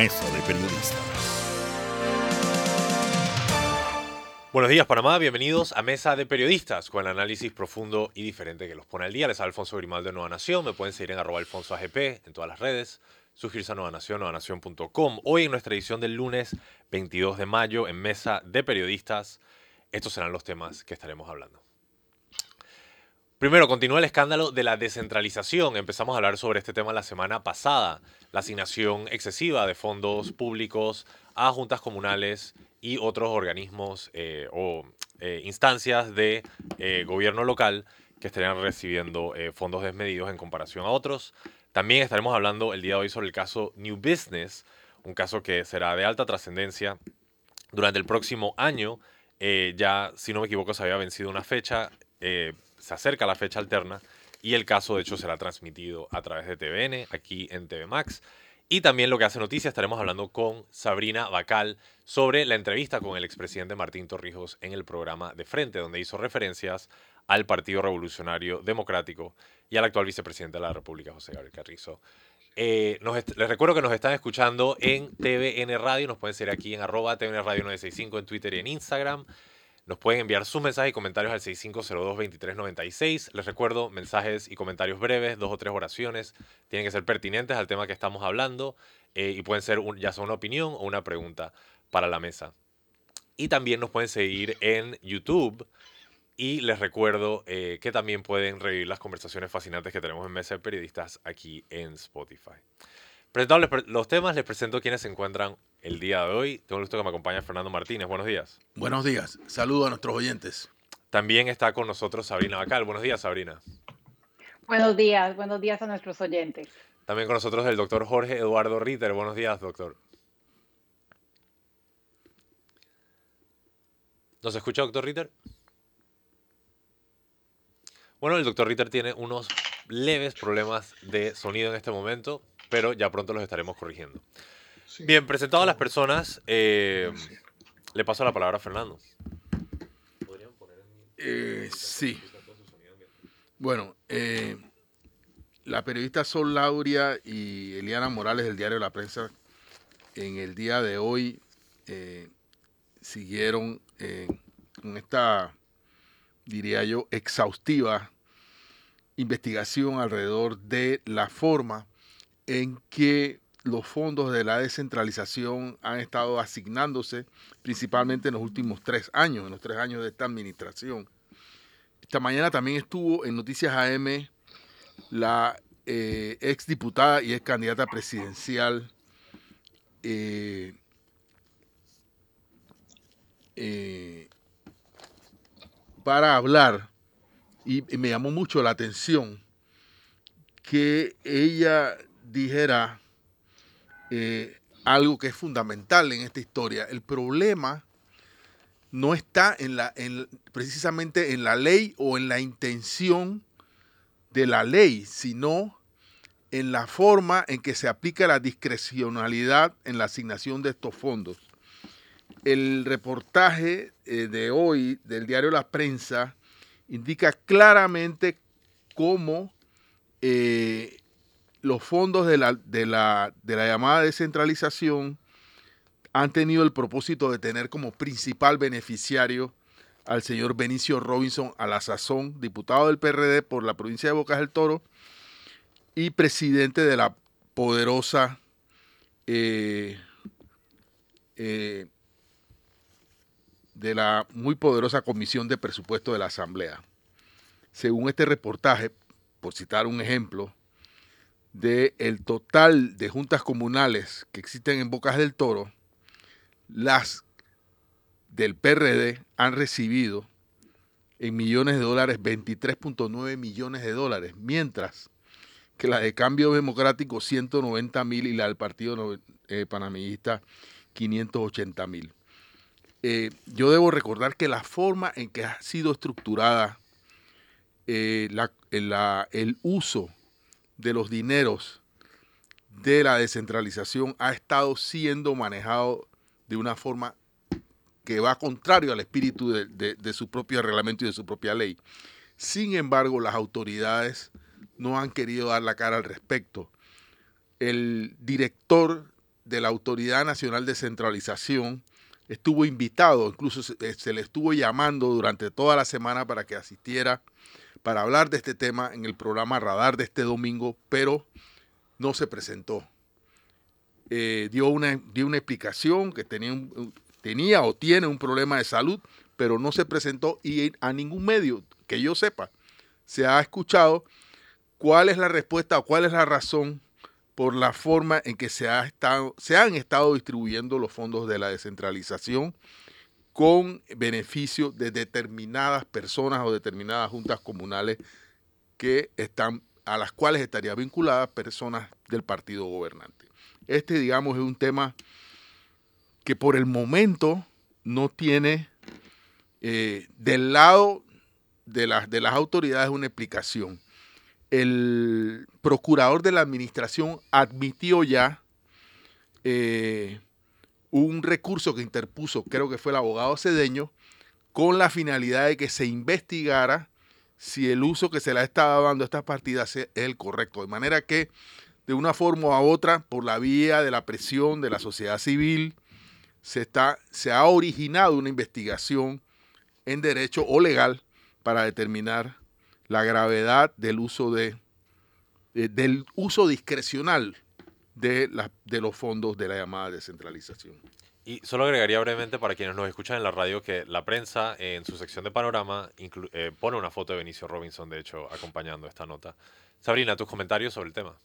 Mesa de Periodistas. Buenos días Panamá, bienvenidos a Mesa de Periodistas con el análisis profundo y diferente que los pone al día. Les Alfonso Grimaldo de Nueva Nación, me pueden seguir en arroba alfonso AGP en todas las redes, suscribirse a Nueva Nación, nuevanación.com. Hoy en nuestra edición del lunes 22 de mayo en Mesa de Periodistas, estos serán los temas que estaremos hablando. Primero, continúa el escándalo de la descentralización. Empezamos a hablar sobre este tema la semana pasada. La asignación excesiva de fondos públicos a juntas comunales y otros organismos eh, o eh, instancias de eh, gobierno local que estarían recibiendo fondos desmedidos en comparación a otros. También estaremos hablando el día de hoy sobre el caso New Business, un caso que será de alta trascendencia durante el próximo año. ya, si no me equivoco, se había vencido una fecha se acerca la fecha alterna y el caso de hecho será transmitido a través de TVN aquí en TV Max. Y también lo que hace noticia, estaremos hablando con Sabrina Bacal sobre la entrevista con el expresidente Martín Torrijos en el programa De Frente, donde hizo referencias al Partido Revolucionario Democrático y al actual vicepresidente de la República, José Gabriel Carrizo. Eh, les recuerdo que nos están escuchando en TVN Radio, nos pueden seguir aquí en arroba TVN Radio 965 en Twitter y en Instagram. Nos pueden enviar sus mensajes y comentarios al 6502-2396. Les recuerdo, mensajes y comentarios breves, dos o tres oraciones. Tienen que ser pertinentes al tema que estamos hablando eh, y pueden ser ya sea una opinión o una pregunta para la mesa. Y también nos pueden seguir en YouTube. Y les recuerdo eh, que también pueden revivir las conversaciones fascinantes que tenemos en Mesa de Periodistas aquí en Spotify. Presentados los temas, les presento quienes se encuentran el día de hoy. Tengo el gusto que me acompañe Fernando Martínez. Buenos días. Buenos días. Saludo a nuestros oyentes. También está con nosotros Sabrina Bacal. Buenos días, Sabrina. Buenos días. Buenos días a nuestros oyentes. También con nosotros el doctor Jorge Eduardo Ritter. Buenos días, doctor. ¿Nos escucha, doctor Ritter? Bueno, el doctor Ritter tiene unos leves problemas de sonido en este momento pero ya pronto los estaremos corrigiendo. Bien, presentado a las personas, eh, le paso la palabra a Fernando. Eh, sí. Bueno, eh, la periodista Sol Lauria y Eliana Morales del diario La Prensa en el día de hoy siguieron con esta, diría yo, exhaustiva investigación alrededor de la forma en que los fondos de la descentralización han estado asignándose principalmente en los últimos tres años, en los tres años de esta administración. Esta mañana también estuvo en Noticias AM la eh, ex diputada y ex candidata presidencial eh, eh, para hablar y me llamó mucho la atención que ella dijera eh, algo que es fundamental en esta historia. El problema no está en la, en, precisamente en la ley o en la intención de la ley, sino en la forma en que se aplica la discrecionalidad en la asignación de estos fondos. El reportaje eh, de hoy del diario La Prensa indica claramente cómo eh, los fondos de la, de la, de la llamada descentralización han tenido el propósito de tener como principal beneficiario al señor Benicio Robinson a la sazón, diputado del PRD por la provincia de Bocas del Toro y presidente de la poderosa eh, eh, de la muy poderosa Comisión de Presupuesto de la Asamblea. Según este reportaje, por citar un ejemplo, del el total de juntas comunales que existen en Bocas del Toro, las del PRD han recibido en millones de dólares 23.9 millones de dólares, mientras que la de Cambio Democrático 190 mil y la del Partido eh, Panameñista 580 mil. Eh, yo debo recordar que la forma en que ha sido estructurada eh, el uso de los dineros de la descentralización ha estado siendo manejado de una forma que va contrario al espíritu de, su propio reglamento y de su propia ley. Sin embargo, las autoridades no han querido dar la cara al respecto. El director de la Autoridad Nacional de Centralización estuvo invitado, incluso se, eh, le estuvo llamando durante toda la semana para que asistiera para hablar de este tema en el programa Radar de este domingo, pero no se presentó. Eh, dio, una, dio una explicación que tenía, tenía o tiene un problema de salud, pero no se presentó y a ningún medio que yo sepa se ha escuchado cuál es la respuesta o cuál es la razón por la forma en que se, ha estado, se han estado distribuyendo los fondos de la descentralización con beneficio de determinadas personas o determinadas juntas comunales que están a las cuales estarían vinculadas personas del partido gobernante. Este, digamos, es un tema que por el momento no tiene eh, del lado de las, de las autoridades una explicación el procurador de la administración admitió ya eh, un recurso que interpuso, creo que fue el abogado cedeño, con la finalidad de que se investigara si el uso que se le ha estado dando a estas partidas es el correcto. De manera que, de una forma u otra, por la vía de la presión de la sociedad civil, se, está, se ha originado una investigación en derecho o legal para determinar la gravedad del uso de, del uso discrecional de, la, de los fondos de la llamada descentralización. Y solo agregaría brevemente para quienes nos escuchan en la radio que la prensa en su sección de panorama eh, pone una foto de Benicio Robinson, de hecho, acompañando esta nota. Sabrina, tus comentarios sobre el tema.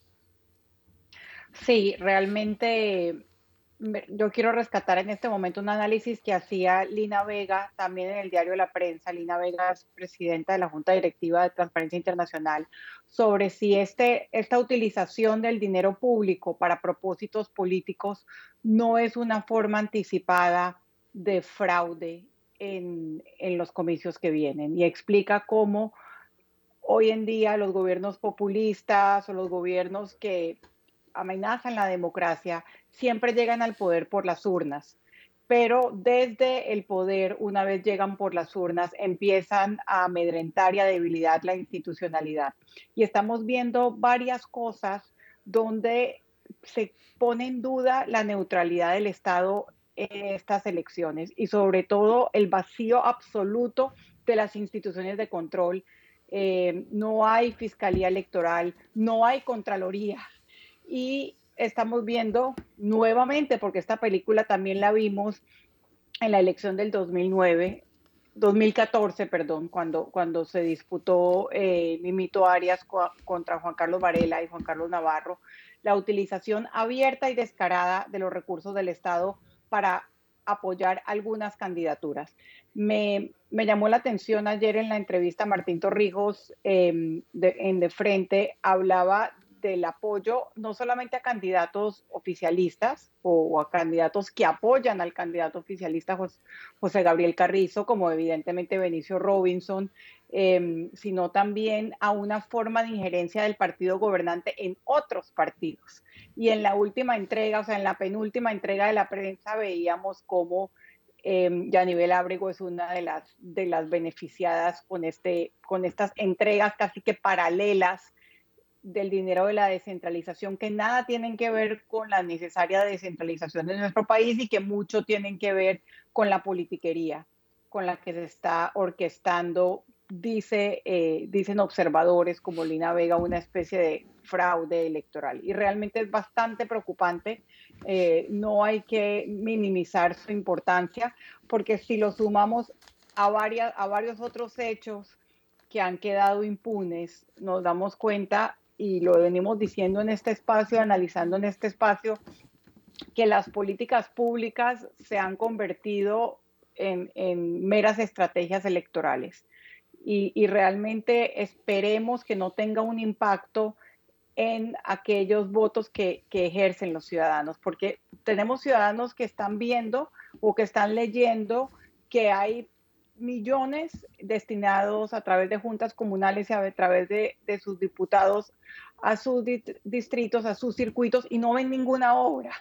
Sí, realmente yo quiero rescatar en este momento un análisis que hacía Lina Vega también en el diario La Prensa. Lina Vega es presidenta de la Junta Directiva de Transparencia Internacional sobre si este, esta utilización del dinero público para propósitos políticos no es una forma anticipada de fraude en, en los comicios que vienen. Y explica cómo hoy en día los gobiernos populistas o los gobiernos que amenazan la democracia siempre llegan al poder por las urnas, pero desde el poder, una vez llegan por las urnas, empiezan a amedrentar y a debilitar la institucionalidad. Y estamos viendo varias cosas donde se pone en duda la neutralidad del Estado en estas elecciones y sobre todo el vacío absoluto de las instituciones de control. Eh, no hay fiscalía electoral, no hay contraloría y estamos viendo nuevamente, porque esta película también la vimos en la elección del 2009, 2014, perdón, cuando, cuando se disputó eh, Mimito Arias contra Juan Carlos Varela y Juan Carlos Navarro, la utilización abierta y descarada de los recursos del Estado para apoyar algunas candidaturas. Me, me llamó la atención ayer en la entrevista Martín Torrijos em, en De Frente, hablaba del apoyo no solamente a candidatos oficialistas o, a candidatos que apoyan al candidato oficialista José, Gabriel Carrizo, como evidentemente Benicio Robinson, em, sino también a una forma de injerencia del partido gobernante en otros partidos. Y en la última entrega, o sea, en la penúltima entrega de la prensa veíamos cómo eh, Yanivel Ábrego es una de las, de las beneficiadas con, este, con estas entregas casi que paralelas del dinero de la descentralización que nada tienen que ver con la necesaria descentralización de nuestro país y que mucho tienen que ver con la politiquería con la que se está orquestando, dice, eh, dicen observadores como Lina Vega, una especie de fraude electoral. Y realmente es bastante preocupante. Eh, no hay que minimizar su importancia porque si lo sumamos a, varias, a varios otros hechos que han quedado impunes, nos damos cuenta y lo venimos diciendo en este espacio, analizando en este espacio, que las políticas públicas se han convertido en, meras estrategias electorales. Y, realmente esperemos que no tenga un impacto en aquellos votos que, que, ejercen los ciudadanos, porque tenemos ciudadanos que están viendo o que están leyendo que hay millones destinados a través de juntas comunales y a través de, sus diputados a sus distritos, a sus circuitos y no ven ninguna obra.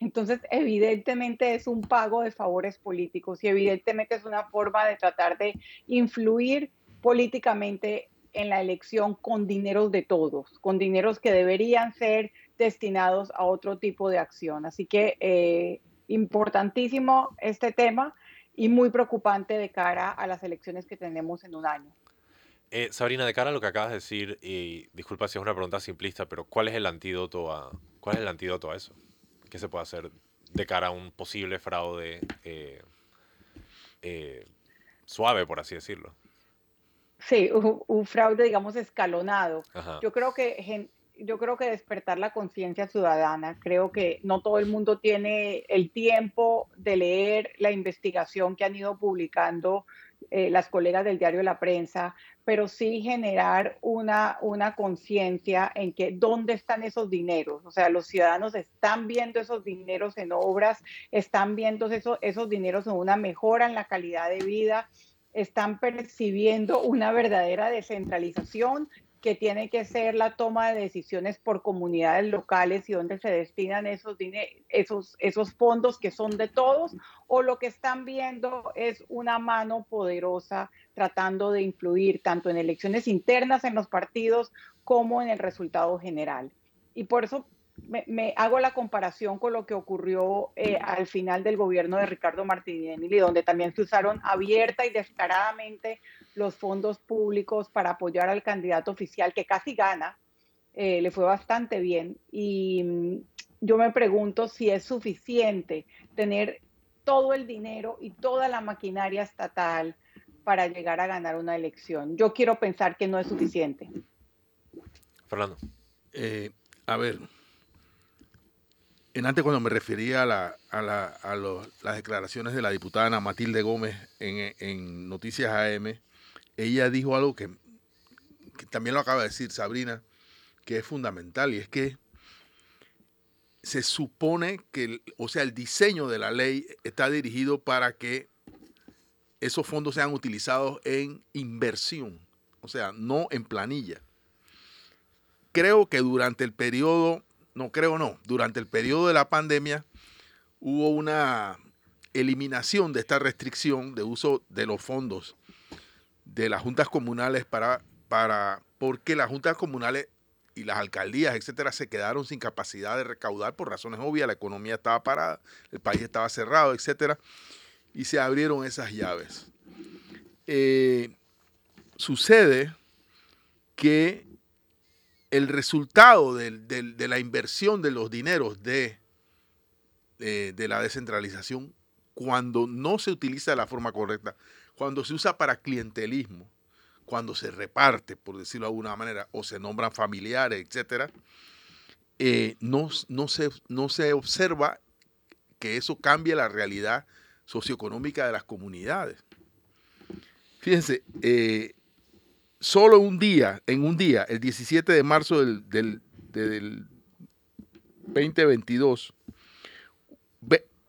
Entonces, evidentemente es un pago de favores políticos y evidentemente es una forma de tratar de influir políticamente en la elección con dineros de todos, con dineros que deberían ser destinados a otro tipo de acción. Así que eh, importantísimo este tema y muy preocupante de cara a las elecciones que tenemos en un año. Eh, Sabrina, de cara a lo que acabas de decir, y disculpa si es una pregunta simplista, pero ¿cuál es el antídoto a, cuál es el antídoto a eso? ¿Qué se puede hacer de cara a un posible fraude eh, eh, suave, por así decirlo? Sí, un, fraude, digamos, escalonado. Yo creo que yo creo que despertar la conciencia ciudadana. Creo que no todo el mundo tiene el tiempo de leer la investigación que han ido publicando eh, las colegas del diario La Prensa, pero sí generar una, una conciencia en que dónde están esos dineros. O sea, los ciudadanos están viendo esos dineros en obras, están viendo esos, esos dineros en una mejora en la calidad de vida, están percibiendo una verdadera descentralización que tiene que ser la toma de decisiones por comunidades locales y dónde se destinan esos, fondos que son de todos, o lo que están viendo es una mano poderosa tratando de influir tanto en elecciones internas en los partidos como en el resultado general. Y por eso me, hago la comparación con lo que ocurrió eh, al final del gobierno de Ricardo Martínez, donde también se usaron abierta y descaradamente los fondos públicos para apoyar al candidato oficial que casi gana, eh, le fue bastante bien. Y mm, yo me pregunto si es suficiente tener todo el dinero y toda la maquinaria estatal para llegar a ganar una elección. Yo quiero pensar que no es suficiente. Fernando. Eh, a ver, en antes cuando me refería a, la, a, la, a las declaraciones de la diputada Ana Matilde Gómez en, en, Noticias AM, ella dijo algo que, también lo acaba de decir Sabrina, que es fundamental y es que se supone que, o sea, el diseño de la ley está dirigido para que esos fondos sean utilizados en inversión, o sea, no en planilla. Creo que durante el periodo no creo no, durante el periodo de la pandemia hubo una eliminación de esta restricción de uso de los fondos de las juntas comunales para, para porque las juntas comunales y las alcaldías, etcétera, se quedaron sin capacidad de recaudar por razones obvias, la economía estaba parada, el país estaba cerrado, etcétera, y se abrieron esas llaves. Eh, sucede que el resultado de la inversión de los dineros de, de, la descentralización, cuando no se utiliza de la forma correcta, cuando se usa para clientelismo, cuando se reparte, por decirlo de alguna manera, o se nombran familiares, etc., eh, no, no, se, no se observa que eso cambie la realidad socioeconómica de las comunidades. Fíjense, eh, solo un día, en un día, el 17 de marzo del, del, 2022,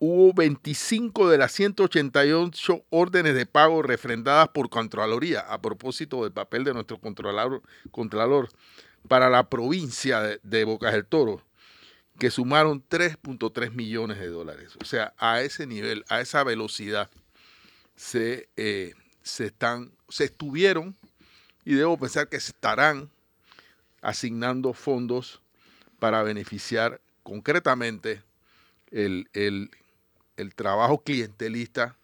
hubo 25 de las 188 órdenes de pago refrendadas por Contraloría, a propósito del papel de nuestro Contralor, Contralor para la provincia de, Bocas del Toro, que sumaron 3.3 millones de dólares. O sea, a ese nivel, a esa velocidad, se, eh, se, están, se estuvieron y debo pensar que estarán asignando fondos para beneficiar concretamente el, trabajo clientelista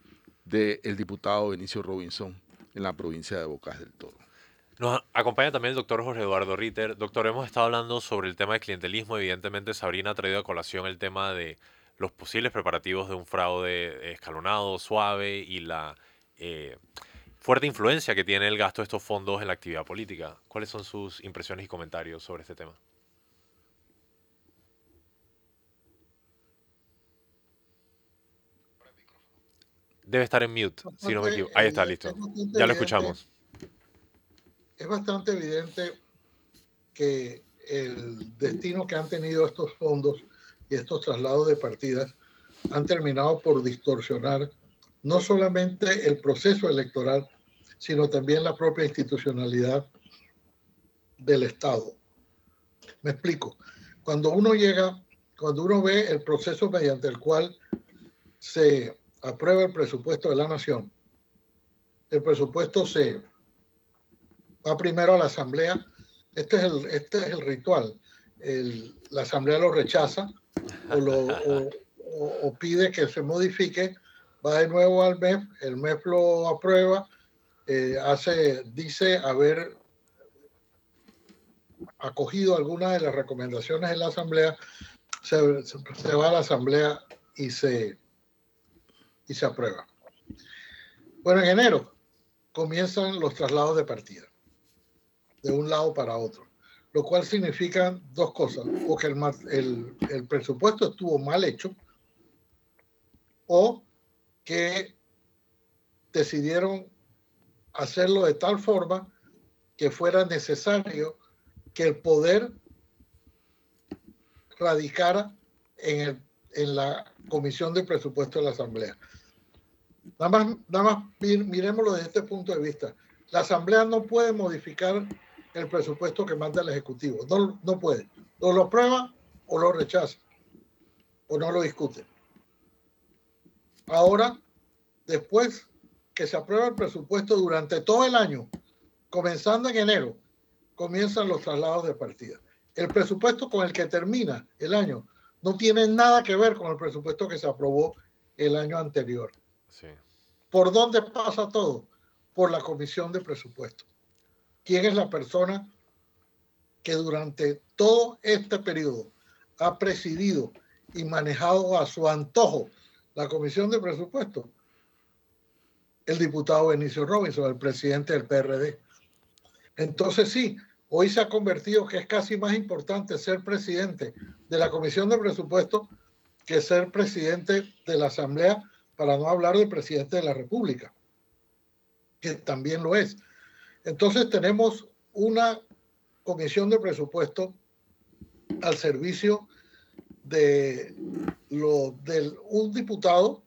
del diputado Benicio Robinson en la provincia de Bocas del Toro. Nos acompaña también el doctor Jorge Eduardo Ritter. Doctor, hemos estado hablando sobre el tema del clientelismo. Evidentemente, Sabrina ha traído a colación el tema de los posibles preparativos de un fraude escalonado, suave y la eh, fuerte influencia que tiene el gasto de estos fondos en la actividad política. ¿Cuáles son sus impresiones y comentarios sobre este tema? Debe estar en mute, si no me equivoco. Ahí está, listo. Ya lo escuchamos. Es bastante evidente que el destino que han tenido estos fondos y estos traslados de partidas han terminado por distorsionar no solamente el proceso electoral, sino también la propia institucionalidad del Estado. Me explico. Cuando uno llega, cuando uno ve el proceso mediante el cual se aprueba el presupuesto de la nación, el presupuesto se va primero a la asamblea. Este es el, este es el ritual. la Asamblea lo rechaza o, lo, o, pide que se modifique, va de nuevo al MEF, el MEF lo aprueba, eh, hace, dice haber acogido algunas de las recomendaciones de la Asamblea, se, va a la Asamblea y se, y se aprueba. Bueno, en enero comienzan los traslados de partida, de un lado para otro, lo cual significa dos cosas, o que el, el, el presupuesto estuvo mal hecho, o que decidieron hacerlo de tal forma que fuera necesario que el poder radicara en, en la Comisión de Presupuesto de la Asamblea. Nada más, nada más miremoslo desde este punto de vista. La Asamblea no puede modificar el presupuesto que manda el Ejecutivo. No, no puede. O lo aprueba o lo rechaza. O no lo discute. Ahora, después que se aprueba el presupuesto durante todo el año, comenzando en enero, comienzan los traslados de partida. El presupuesto con el que termina el año no tiene nada que ver con el presupuesto que se aprobó el año anterior. ¿Por dónde pasa todo? Por la comisión de presupuesto. ¿Quién es la persona que durante todo este periodo ha presidido y manejado a su antojo la comisión de presupuesto? El diputado Benicio Robinson, el presidente del PRD. Entonces sí, hoy se ha convertido que es casi más importante ser presidente de la Comisión de Presupuesto que ser presidente de la Asamblea, para no hablar del presidente de la República, que también lo es. Entonces tenemos una comisión de presupuesto al servicio de un diputado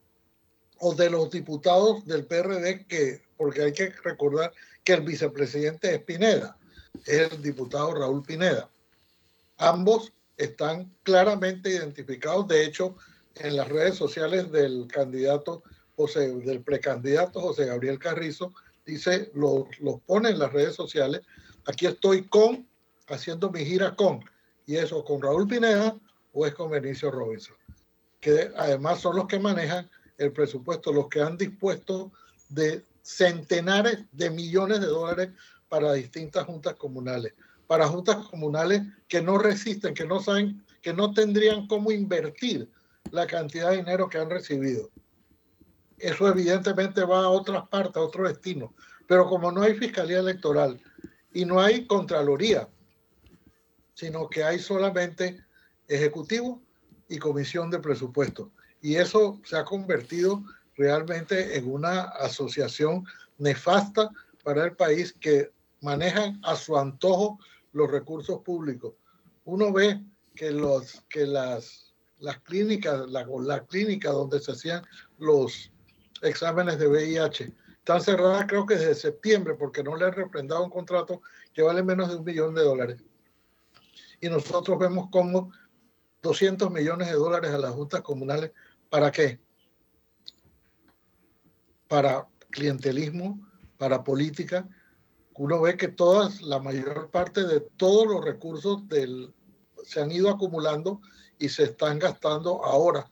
o de los diputados del PRD que, porque hay que recordar que el vicepresidente es Pineda, es el diputado Raúl Pineda. Ambos están claramente identificados, de hecho, en las redes sociales del candidato José, del precandidato José Gabriel Carrizo, dice, lo, lo pone en las redes sociales, aquí estoy con, haciendo mi gira con, y eso con Raúl Pineda o es con Benicio Robinson, que además son los que manejan el presupuesto, los que han dispuesto de centenares de millones de dólares para distintas juntas comunales, para juntas comunales que no resisten, que no saben, que no tendrían cómo invertir la cantidad de dinero que han recibido. Eso evidentemente va a otras partes, a otro destino. Pero como no hay fiscalía electoral y no hay contraloría, sino que hay solamente ejecutivo y comisión de presupuesto. Y eso se ha convertido realmente en una asociación nefasta para el país que manejan a su antojo los recursos públicos. Uno ve que, los, que las, las clínicas, la, la donde se hacían los exámenes de VIH, están cerradas creo que desde septiembre porque no le han un contrato que vale menos de un millón de dólares. Y nosotros vemos como 200 millones de dólares a las juntas comunales, ¿para qué? para clientelismo, para política. Uno ve que todas, la mayor parte de todos los recursos se han ido acumulando y se están gastando ahora.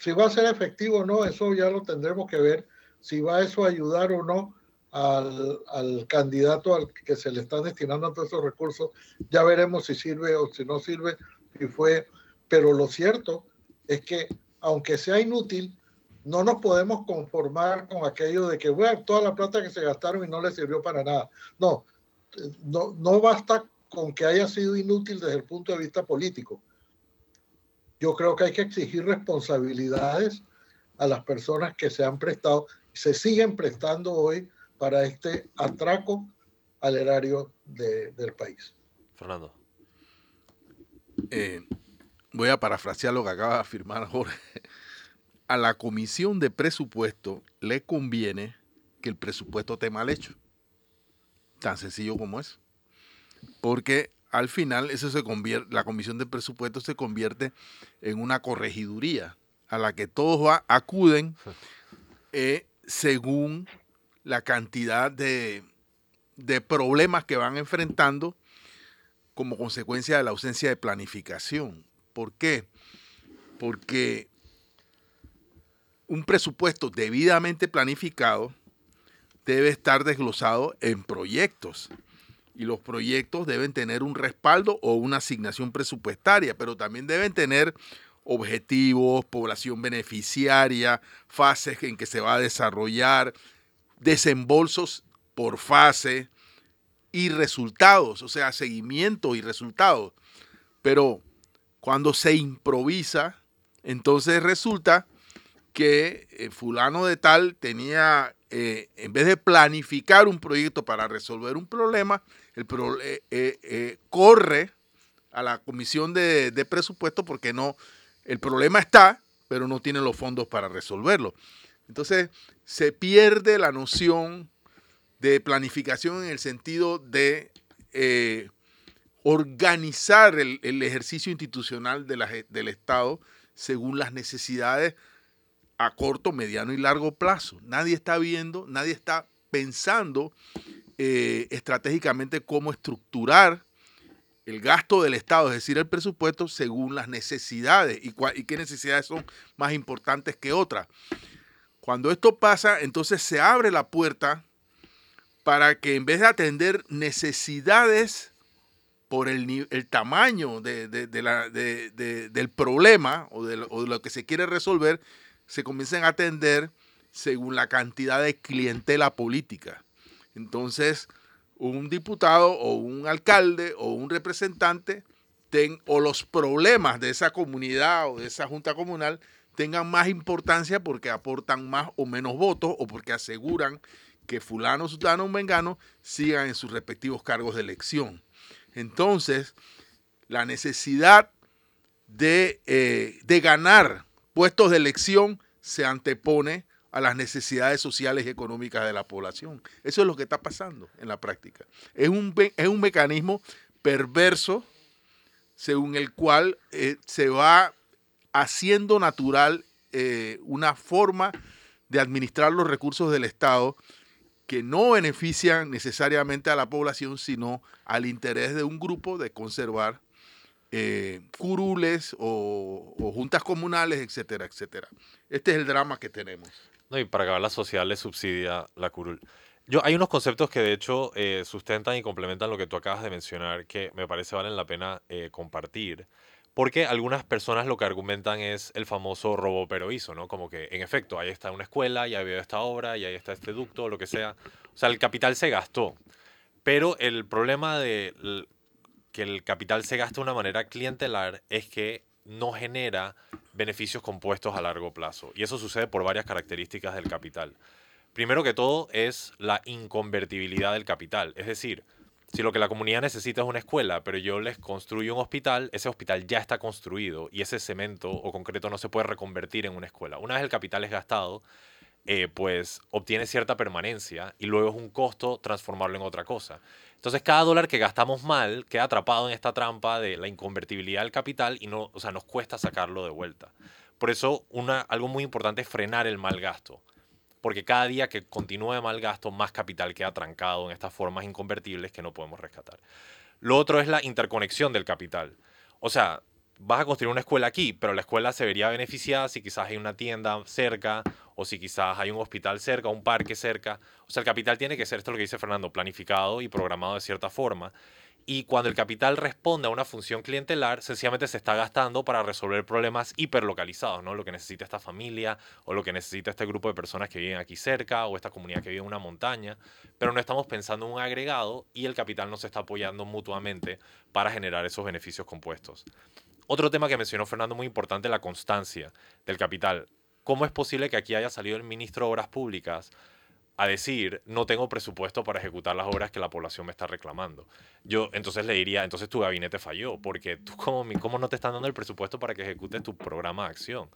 Si va a ser efectivo o no, eso ya lo tendremos que ver. Si va eso a ayudar o no al, al, candidato al que se le están destinando todos esos recursos, ya veremos si sirve o si no sirve, si fue. Pero lo cierto es que, aunque sea inútil, no nos podemos conformar con aquello de que, bueno, toda la plata que se gastaron y no le sirvió para nada. No, no, no basta con que haya sido inútil desde el punto de vista político. Yo creo que hay que exigir responsabilidades a las personas que se han prestado, se siguen prestando hoy para este atraco al erario de, del país. Fernando. Eh, voy a parafrasear lo que acaba de afirmar Jorge a la comisión de presupuesto le conviene que el presupuesto esté mal hecho. Tan sencillo como es. Porque al final eso se convierte, la comisión de presupuesto se convierte en una corregiduría a la que todos acuden eh, según la cantidad de, de problemas que van enfrentando como consecuencia de la ausencia de planificación. ¿Por qué? Porque un presupuesto debidamente planificado debe estar desglosado en proyectos y los proyectos deben tener un respaldo o una asignación presupuestaria, pero también deben tener objetivos, población beneficiaria, fases en que se va a desarrollar, desembolsos por fase y resultados, o sea, seguimiento y resultados. Pero cuando se improvisa, entonces resulta que eh, fulano de tal tenía, eh, en vez de planificar un proyecto para resolver un problema, el eh, corre a la comisión de, de, presupuesto porque no, el problema está, pero no tiene los fondos para resolverlo. Entonces se pierde la noción de planificación en el sentido de organizar el, ejercicio institucional del Estado según las necesidades a corto, mediano y largo plazo. Nadie está viendo, nadie está pensando eh, estratégicamente cómo estructurar el gasto del Estado, es decir, el presupuesto, según las necesidades y, y qué necesidades son más importantes que otras. Cuando esto pasa, entonces se abre la puerta para que en vez de atender necesidades por el, el tamaño de, del problema o de, lo que se quiere resolver, se comiencen a atender según la cantidad de clientela política. Entonces, un diputado o un alcalde o un representante o los problemas de esa comunidad o de esa junta comunal tengan más importancia porque aportan más o menos votos o porque aseguran que fulano, sutano o mengano sigan en sus respectivos cargos de elección. Entonces, la necesidad eh, de, ganar puestos de elección se antepone a las necesidades sociales y económicas de la población. Eso es lo que está pasando en la práctica. Es un, es un mecanismo perverso según el cual eh, se va haciendo natural eh, una forma de administrar los recursos del Estado que no benefician necesariamente a la población, sino al interés de un grupo de conservar eh, curules o, juntas comunales, etcétera, etcétera. Este es el drama que tenemos. No, y para acabar la sociedad le subsidia la curul. Yo, hay unos conceptos que de hecho eh, sustentan y complementan lo que tú acabas de mencionar que me parece valen la pena eh, compartir. Porque algunas personas lo que argumentan es el famoso robo pero hizo, ¿no? Como que, en efecto, ahí está una escuela, ya veo esta obra, y ahí está este ducto, lo que sea. O sea, el capital se gastó. Pero el problema de que el capital se gasta de una manera clientelar es que no genera beneficios compuestos a largo plazo. Y eso sucede por varias características del capital. Primero que todo es la inconvertibilidad del capital. Es decir, si lo que la comunidad necesita es una escuela, pero yo les construyo un hospital, ese hospital ya está construido y ese cemento o concreto no se puede reconvertir en una escuela. Una vez el capital es gastado, eh, pues obtiene cierta permanencia y luego es un costo transformarlo en otra cosa. Entonces cada dólar que gastamos mal queda atrapado en esta trampa de la inconvertibilidad del capital y no, o sea, nos cuesta sacarlo de vuelta. Por eso una, algo muy importante es frenar el mal gasto porque cada día que continúe mal gasto, más capital queda trancado en estas formas inconvertibles que no podemos rescatar. Lo otro es la interconexión del capital. O sea, vas a construir una escuela aquí, pero la escuela se vería beneficiada si quizás hay una tienda cerca o si quizás hay un hospital cerca, un parque cerca. O sea, el capital tiene que ser, esto es lo que dice Fernando, planificado y programado de cierta forma. Y cuando el capital responde a una función clientelar, sencillamente se está gastando para resolver problemas hiperlocalizados, ¿no? Lo que necesita esta familia o lo que necesita este grupo de personas que viven aquí cerca o esta comunidad que vive en una montaña, pero no estamos pensando en un agregado y el capital no se está apoyando mutuamente para generar esos beneficios compuestos. Otro tema que mencionó Fernando muy importante, la constancia del capital. ¿Cómo es posible que aquí haya salido el ministro de Obras Públicas a decir, no tengo presupuesto para ejecutar las obras que la población me está reclamando. Yo entonces le diría, entonces tu gabinete falló, porque tú como, cómo no te están dando el presupuesto para que ejecutes tu programa de acción.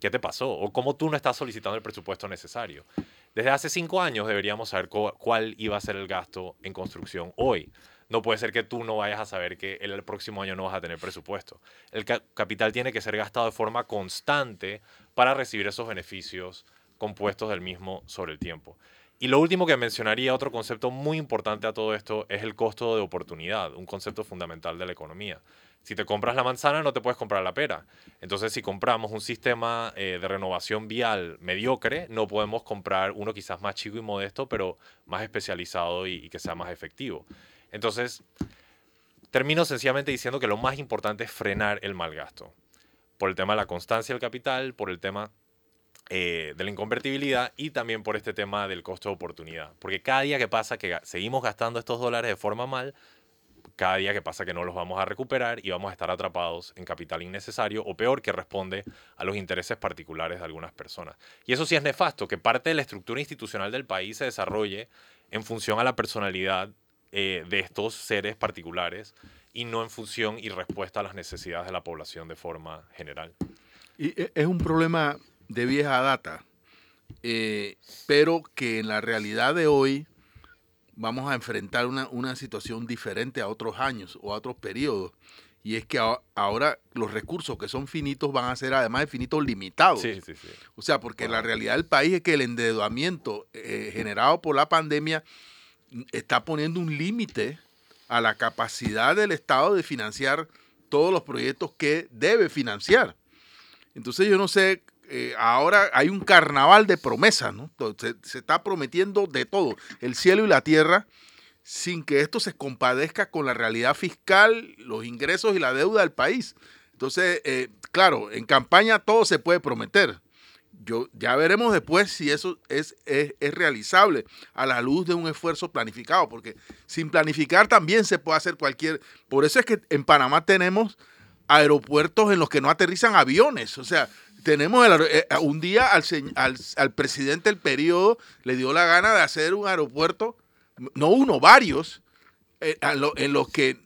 ¿Qué te pasó? ¿O cómo tú no estás solicitando el presupuesto necesario? Desde hace cinco años deberíamos saber cuál iba a ser el gasto en construcción hoy. No puede ser que tú no vayas a saber que el próximo año no vas a tener presupuesto. El capital tiene que ser gastado de forma constante para recibir esos beneficios compuestos del mismo sobre el tiempo. Y lo último que mencionaría, otro concepto muy importante a todo esto, es el costo de oportunidad, un concepto fundamental de la economía. Si te compras la manzana, no te puedes comprar la pera. Entonces, si compramos un sistema eh, de renovación vial mediocre, no podemos comprar uno quizás más chico y modesto, pero más especializado y, y que sea más efectivo. Entonces, termino sencillamente diciendo que lo más importante es frenar el mal gasto. Por el tema de la constancia del capital, por el tema eh, de la inconvertibilidad y también por este tema del costo de oportunidad. Porque cada día que pasa que seguimos gastando estos dólares de forma mal, cada día que pasa que no los vamos a recuperar y vamos a estar atrapados en capital innecesario o peor que responde a los intereses particulares de algunas personas. Y eso sí es nefasto, que parte de la estructura institucional del país se desarrolle en función a la personalidad eh, de estos seres particulares y no en función y respuesta a las necesidades de la población de forma general. Y e, es un problema de vieja data, eh, pero que en la realidad de hoy vamos a enfrentar una, situación diferente a otros años o a otros periodos. Y es que ahora los recursos que son finitos van a ser además de finitos limitados. Sí, sí, sí. O sea, porque la realidad del país es que el endeudamiento eh, generado por la pandemia está poniendo un límite a la capacidad del Estado de financiar todos los proyectos que debe financiar. Entonces yo no sé eh, ahora hay un carnaval de promesas, ¿no? Se, está prometiendo de todo, el cielo y la tierra, sin que esto se compadezca con la realidad fiscal, los ingresos y la deuda del país. Entonces, eh, claro, en campaña todo se puede prometer. Yo, ya veremos después si eso es, es, es, realizable a la luz de un esfuerzo planificado, porque sin planificar también se puede hacer cualquier... Por eso es que en Panamá tenemos aeropuertos en los que no aterrizan aviones. O sea, tenemos eh, eh, un día al, al, presidente del periodo le dio la gana de hacer un aeropuerto, no uno, varios, eh, en los que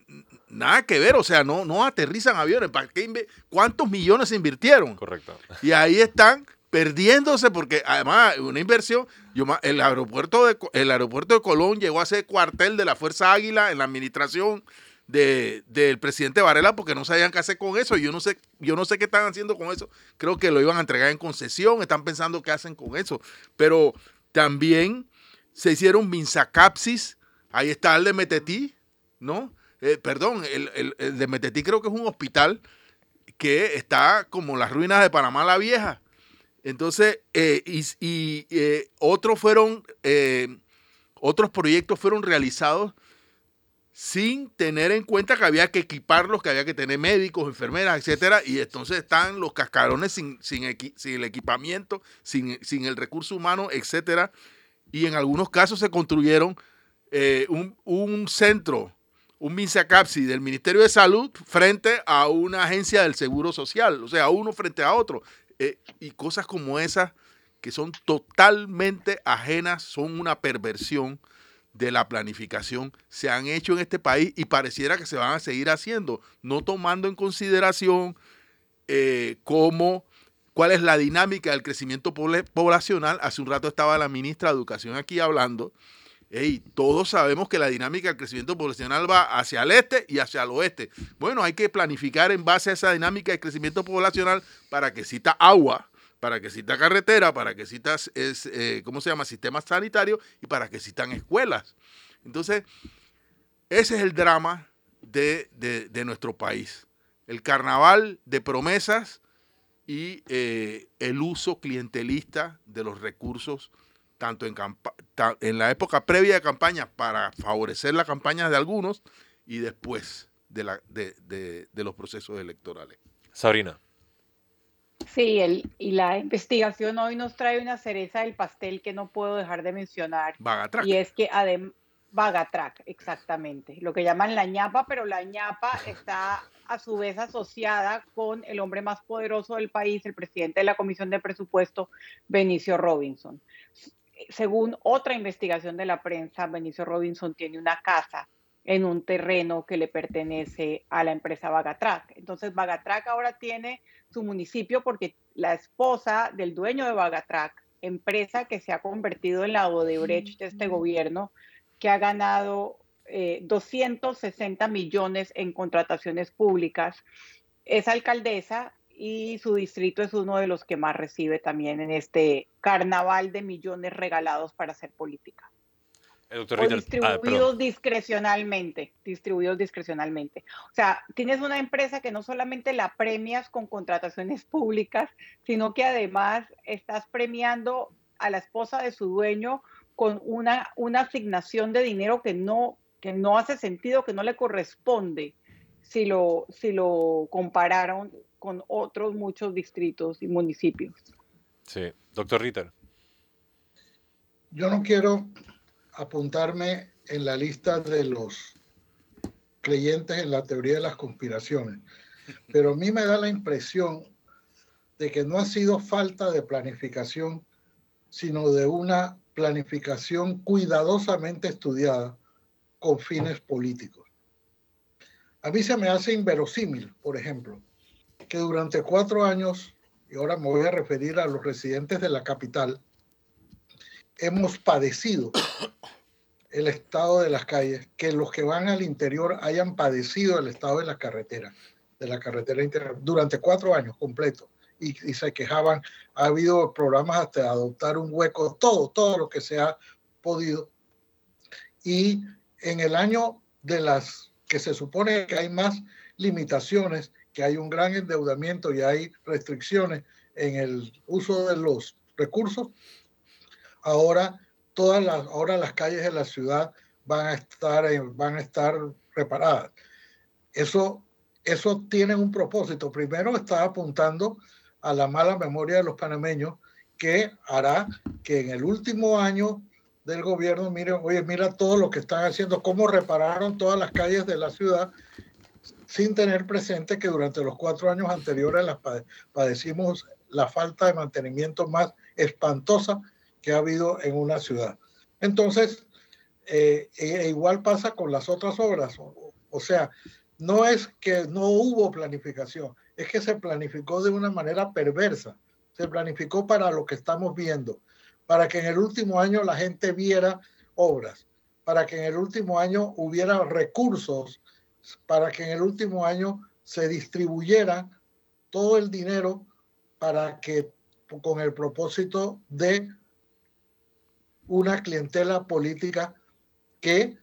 nada que ver, o sea, no, no aterrizan aviones. ¿Para qué ¿Cuántos millones se invirtieron? Correcto. Y ahí están perdiéndose porque además una inversión, yo, el, aeropuerto de, el aeropuerto de Colón llegó a ser cuartel de la Fuerza Águila en la administración del presidente Varela porque no sabían qué hacer con eso. Yo no sé, yo no sé qué están haciendo con eso. Creo que lo iban a entregar en concesión, están pensando qué hacen con eso. Pero también se hicieron minsacapsis. Ahí está el de Metetí, ¿no? Eh, perdón, el, de Metetí creo que es un hospital que está como las ruinas de Panamá la Vieja. Entonces, eh, y, eh, otros fueron, otros proyectos fueron realizados sin tener en cuenta que había que equiparlos, que había que tener médicos, enfermeras, etcétera, y entonces están los cascarones sin, el equipamiento, sin, el recurso humano, etcétera, y en algunos casos se construyeron eh, un, centro, un MINSACAPSI del Ministerio de Salud frente a una agencia del Seguro Social, o sea, uno frente a otro, eh, y cosas como esas que son totalmente ajenas, son una perversión de la planificación se han hecho en este país y pareciera que se van a seguir haciendo, no tomando en consideración eh, cómo, cuál es la dinámica del crecimiento poblacional. Hace un rato estaba la ministra de Educación aquí hablando. Hey, todos sabemos que la dinámica del crecimiento poblacional va hacia el este y hacia el oeste. Bueno, hay que planificar en base a esa dinámica de crecimiento poblacional para que cita agua, para que exista carretera, para que exista, es, eh, ¿cómo se llama?, sistema sanitario y para que existan escuelas. Entonces, ese es el drama de, nuestro país. El carnaval de promesas y eh, el uso clientelista de los recursos, tanto en, en la época previa de campaña para favorecer la campaña de algunos y después de, la, de los procesos electorales. Sabrina. Sí, el, y la investigación hoy nos trae una cereza del pastel que no puedo dejar de mencionar. Vagatrack. Y es que además, Vagatrack, exactamente. Lo que llaman la ñapa, pero la ñapa está a su vez asociada con el hombre más poderoso del país, el presidente de la Comisión de Presupuesto, Benicio Robinson. Según otra investigación de la prensa, Benicio Robinson tiene una casa en un terreno que le pertenece a la empresa Vagatrack. Entonces, Vagatrack ahora tiene su municipio porque la esposa del dueño de Vagatrack, empresa que se ha convertido en la Odebrecht de este gobierno, que ha ganado 260 eh, millones en contrataciones públicas, es alcaldesa y su distrito es uno de los que más recibe también en este carnaval de millones regalados para hacer política. El doctor o Ritter, ah, distribuidos discrecionalmente, distribuidos discrecionalmente. O sea, tienes una empresa que no solamente la premias con contrataciones públicas, sino que además estás premiando a la esposa de su dueño con una, una asignación de dinero que no, que no hace sentido, que no le corresponde si lo, si lo compararon con otros muchos distritos y municipios. Sí, doctor Ritter. Yo no quiero apuntarme en la lista de los creyentes en la teoría de las conspiraciones, pero a mí me da la impresión de que no ha sido falta de planificación, sino de una planificación cuidadosamente estudiada con fines políticos. A mí se me hace inverosímil, por ejemplo, que durante cuatro años, y ahora me voy a referir a los residentes de la capital, hemos padecido el estado de las calles, que los que van al interior hayan padecido el estado de la carretera, de la carretera interior, durante cuatro años completos. Y, y, se quejaban, ha habido programas hasta adoptar un hueco, todo, todo lo que se ha podido. Y en el año de las que se supone que hay más limitaciones, que hay un gran endeudamiento y hay restricciones en el uso de los recursos, ahora todas las, ahora las calles de la ciudad van a estar, van a estar reparadas. Eso, eso tiene un propósito. Primero está apuntando a la mala memoria de los panameños que hará que en el último año del gobierno, miren, oye, mira todo lo que están haciendo, cómo repararon todas las calles de la ciudad sin tener presente que durante los cuatro años anteriores las padecimos la falta de mantenimiento más espantosa que ha habido en una ciudad. Entonces, eh, e igual pasa con las otras obras. O, o, sea, no es que no hubo planificación, es que se planificó de una manera perversa. Se planificó para lo que estamos viendo, para que en el último año la gente viera obras, para que en el último año hubiera recursos, para que en el último año se distribuyera todo el dinero para que con el propósito de una clientela política que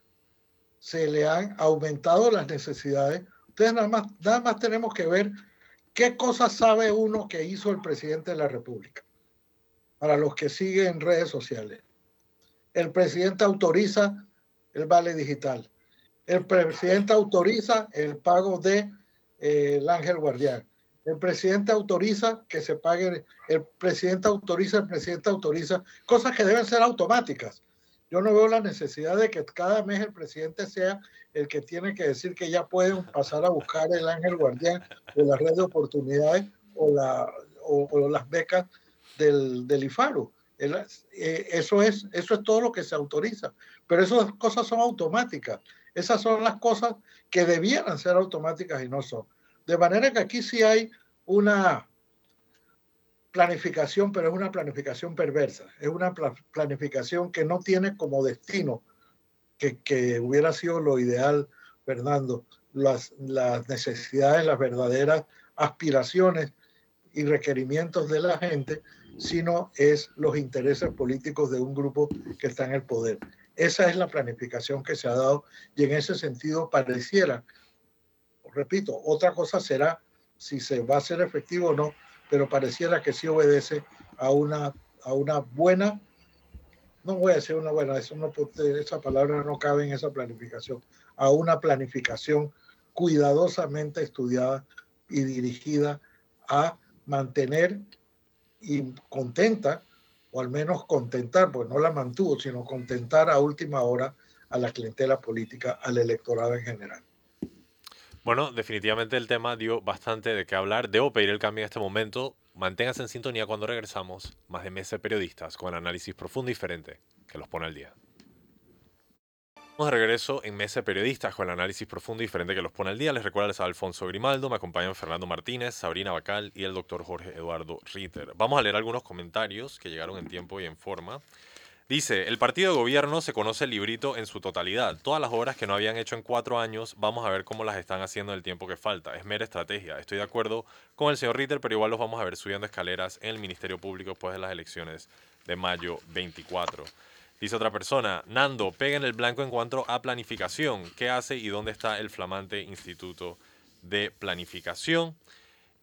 se le han aumentado las necesidades. Entonces, nada más, nada más tenemos que ver qué cosas sabe uno que hizo el presidente de la República. Para los que siguen en redes sociales. El presidente autoriza el vale digital. El presidente autoriza el pago de eh, el ángel guardián. El presidente autoriza que se pague, el presidente autoriza, el presidente autoriza, cosas que deben ser automáticas. Yo no veo la necesidad de que cada mes el presidente sea el que tiene que decir que ya pueden pasar a buscar el ángel guardián de la red de oportunidades o, la, o, o las becas del, del IFARU. El, eh, eso, es, eso es todo lo que se autoriza. Pero esas cosas son automáticas. Esas son las cosas que debieran ser automáticas y no son. De manera que aquí sí hay una planificación, pero es una planificación perversa. Es una planificación que no tiene como destino, que, que hubiera sido lo ideal, Fernando, las, las necesidades, las verdaderas aspiraciones y requerimientos de la gente, sino es los intereses políticos de un grupo que está en el poder. Esa es la planificación que se ha dado y en ese sentido pareciera repito, otra cosa será si se va a ser efectivo o no, pero pareciera que sí obedece a una, a una buena, no voy a decir una buena, eso no, esa palabra no cabe en esa planificación, a una planificación cuidadosamente estudiada y dirigida a mantener y contenta, o al menos contentar, pues no la mantuvo, sino contentar a última hora a la clientela política, al electorado en general. Bueno, definitivamente el tema dio bastante de qué hablar. Debo pedir el cambio en este momento. Manténganse en sintonía cuando regresamos. Más de Mesa de Periodistas con análisis profundo y diferente que los pone al día. Estamos de regreso en Mesa Periodistas con el análisis profundo y diferente que los pone al día. Les recuerdo a Alfonso Grimaldo, me acompañan Fernando Martínez, Sabrina Bacal y el doctor Jorge Eduardo Ritter. Vamos a leer algunos comentarios que llegaron en tiempo y en forma. Dice, el partido de gobierno se conoce el librito en su totalidad. Todas las obras que no habían hecho en cuatro años, vamos a ver cómo las están haciendo en el tiempo que falta. Es mera estrategia. Estoy de acuerdo con el señor Ritter, pero igual los vamos a ver subiendo escaleras en el Ministerio Público después de las elecciones de mayo 24. Dice otra persona, Nando, pega en el blanco en cuanto a planificación. ¿Qué hace y dónde está el flamante Instituto de Planificación?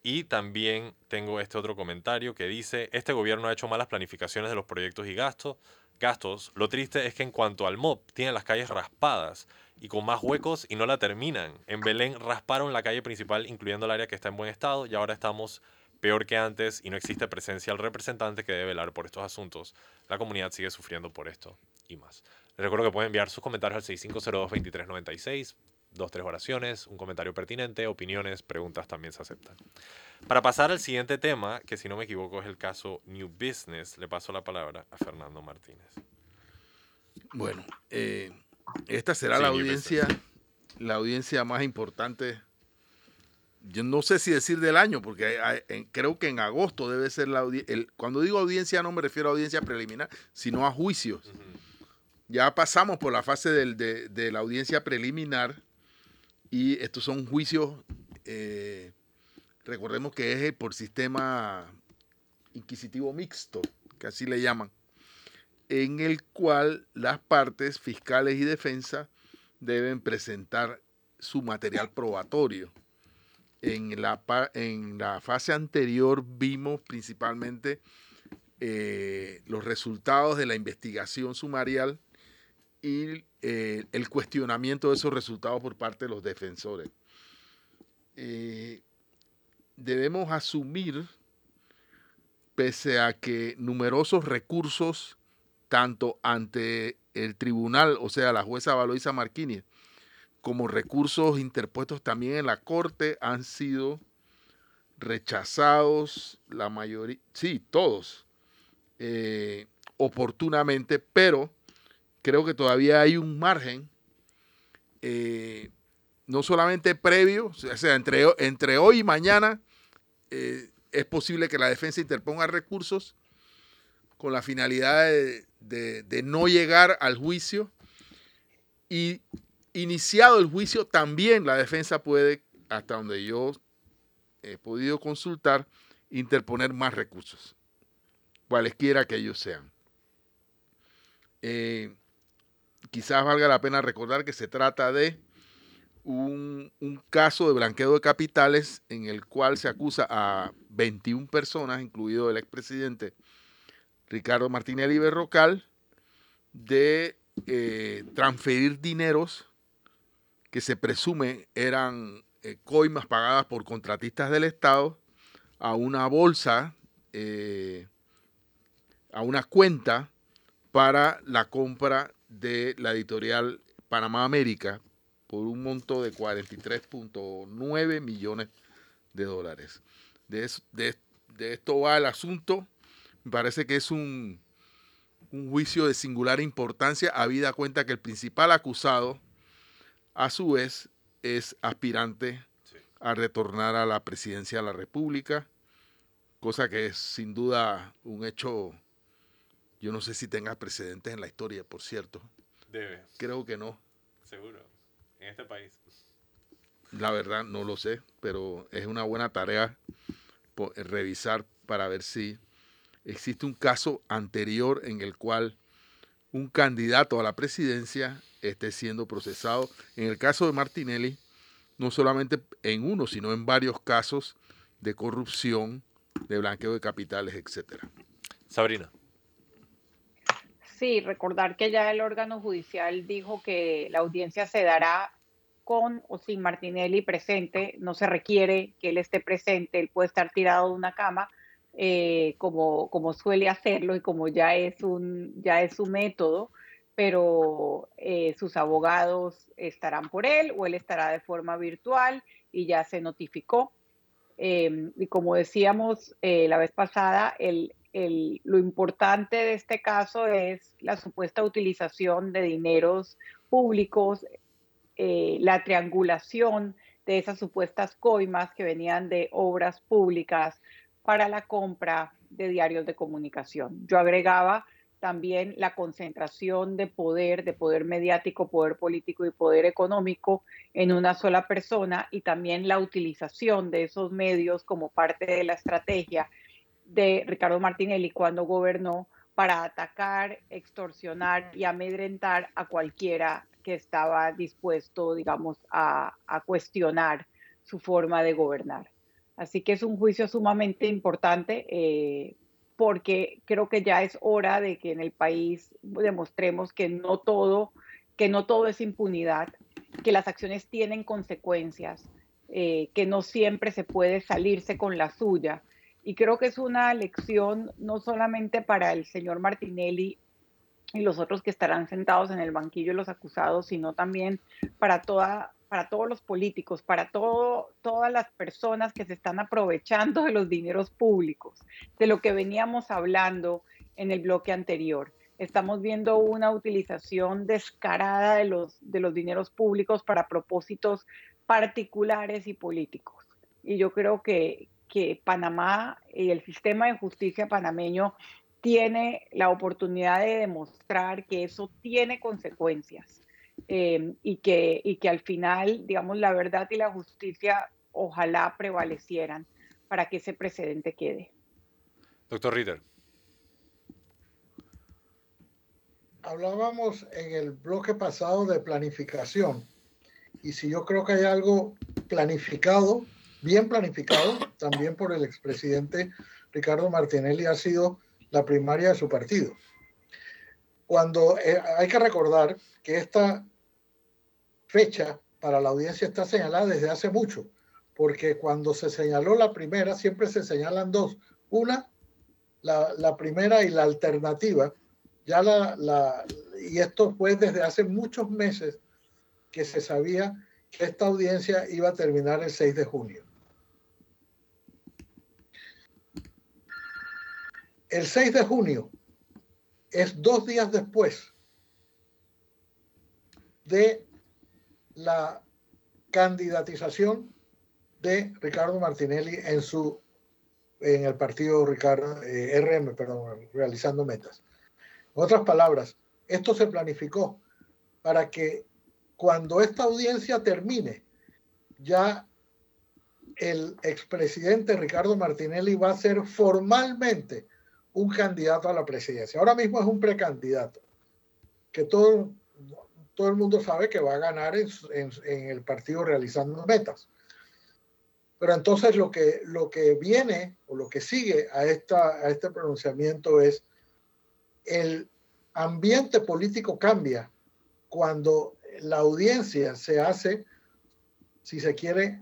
Y también tengo este otro comentario que dice, este gobierno ha hecho malas planificaciones de los proyectos y gastos gastos, lo triste es que en cuanto al MOP, tienen las calles raspadas y con más huecos y no la terminan. En Belén rasparon la calle principal, incluyendo el área que está en buen estado, y ahora estamos peor que antes y no existe presencia del representante que debe velar por estos asuntos. La comunidad sigue sufriendo por esto y más. Les recuerdo que pueden enviar sus comentarios al 6502-2396, dos, tres oraciones, un comentario pertinente, opiniones, preguntas también se aceptan. Para pasar al siguiente tema, que si no me equivoco es el caso New Business, le paso la palabra a Fernando Martínez. Bueno, eh, esta será la audiencia, la audiencia más importante. Yo no sé si decir del año, porque creo que en agosto debe ser la audiencia. Cuando digo audiencia no me refiero a audiencia preliminar, sino a juicios. Ya pasamos por la fase de, de, la audiencia preliminar y estos son juicios eh, Recordemos que es por sistema inquisitivo mixto, que así le llaman, en el cual las partes fiscales y defensa deben presentar su material probatorio. En la, en la fase anterior vimos principalmente eh, los resultados de la investigación sumarial y eh, el cuestionamiento de esos resultados por parte de los defensores. Eh, debemos asumir, pese a que numerosos recursos, tanto ante el tribunal, o sea, la jueza Valoisa Marquini, como recursos interpuestos también en la corte, han sido rechazados, la mayoría, sí, todos, eh, oportunamente, pero creo que todavía hay un margen eh, no solamente previo, o sea, entre, entre hoy y mañana eh, es posible que la defensa interponga recursos con la finalidad de, no llegar al juicio y iniciado el juicio también la defensa puede, hasta donde yo he podido consultar, interponer más recursos, cualesquiera que ellos sean. Eh, quizás valga la pena recordar que se trata de un, caso de blanqueo de capitales en el cual se acusa a 21 personas, incluido el expresidente Ricardo Martinelli Berrocal, de eh, transferir dineros que se presume eran eh, coimas pagadas por contratistas del Estado a una bolsa, eh, a una cuenta para la compra de la editorial Panamá América por un monto de 43.9 millones de dólares. De, esto va el asunto. Me parece que es un, un juicio de singular importancia, habida cuenta que el principal acusado, a su vez, es aspirante a retornar a la presidencia de la República, cosa que es sin duda un hecho, yo no sé si tenga precedentes en la historia, por cierto. Debe. Creo que no. Seguro en este país? La verdad no lo sé, pero es una buena tarea revisar para ver si existe un caso anterior en el cual un candidato a la presidencia esté siendo procesado. En el caso de Martinelli, no solamente en uno, sino en varios casos de corrupción, de blanqueo de capitales, etcétera. Sabrina. Sí, recordar que ya el órgano judicial dijo que la audiencia se dará con o sin Martinelli presente, no se requiere que él esté presente, él puede estar tirado de una cama, eh, como, como suele hacerlo y como ya es un, ya es su método, pero eh, sus abogados estarán por él o él estará de forma virtual y ya se notificó. Em, y como decíamos eh, la vez pasada, el, lo importante de este caso es la supuesta utilización de dineros públicos, eh, la triangulación de esas supuestas coimas que venían de obras públicas para la compra de diarios de comunicación. Yo agregaba también la concentración de poder, de poder mediático, poder político y poder económico en una sola persona y también la utilización de esos medios como parte de la estrategia de Ricardo Martinelli cuando gobernó para atacar, extorsionar y amedrentar a cualquiera que estaba dispuesto, digamos, a, cuestionar su forma de gobernar. Así que es un juicio sumamente importante eh, porque creo que ya es hora de que en el país demostremos que no todo, que no todo es impunidad, que las acciones tienen consecuencias, eh, que no siempre se puede salirse con la suya. Y creo que es una lección no solamente para el señor Martinelli y los otros que estarán sentados en el banquillo de los acusados, sino también para toda para todos los políticos, para todo, todas las personas que se están aprovechando de los dineros públicos, de lo que veníamos hablando en el bloque anterior. Estamos viendo una utilización descarada de los, de los dineros públicos para propósitos particulares y políticos. Y yo creo que, que Panamá y el sistema de justicia panameño tiene la oportunidad de demostrar que eso tiene consecuencias eh, y, que, y que al final, digamos, la verdad y la justicia ojalá prevalecieran para que ese precedente quede. Doctor Ritter. Hablábamos en el bloque pasado de planificación y si yo creo que hay algo planificado, bien planificado, también por el expresidente Ricardo Martinelli, ha sido la primaria de su partido. Cuando eh, hay que recordar que esta fecha para la audiencia está señalada desde hace mucho, porque cuando se señaló la primera, siempre se señalan dos. Una, la, primera y la alternativa, ya la, la, y esto fue desde hace muchos meses que se sabía que esta audiencia iba a terminar el 6 de junio. El 6 de junio es dos días después de la candidatización de Ricardo Martinelli en su en el partido Ricardo eh, RM, realizando metas. En otras palabras, esto se planificó para que cuando esta audiencia termine, ya el expresidente Ricardo Martinelli va a ser formalmente un candidato a la presidencia. Ahora mismo es un precandidato, que todo todo el mundo sabe que va a ganar en, el partido realizando metas. Pero entonces lo que, lo que viene o lo que sigue a, esta, a este pronunciamiento es el ambiente político cambia cuando la audiencia se hace, si se quiere,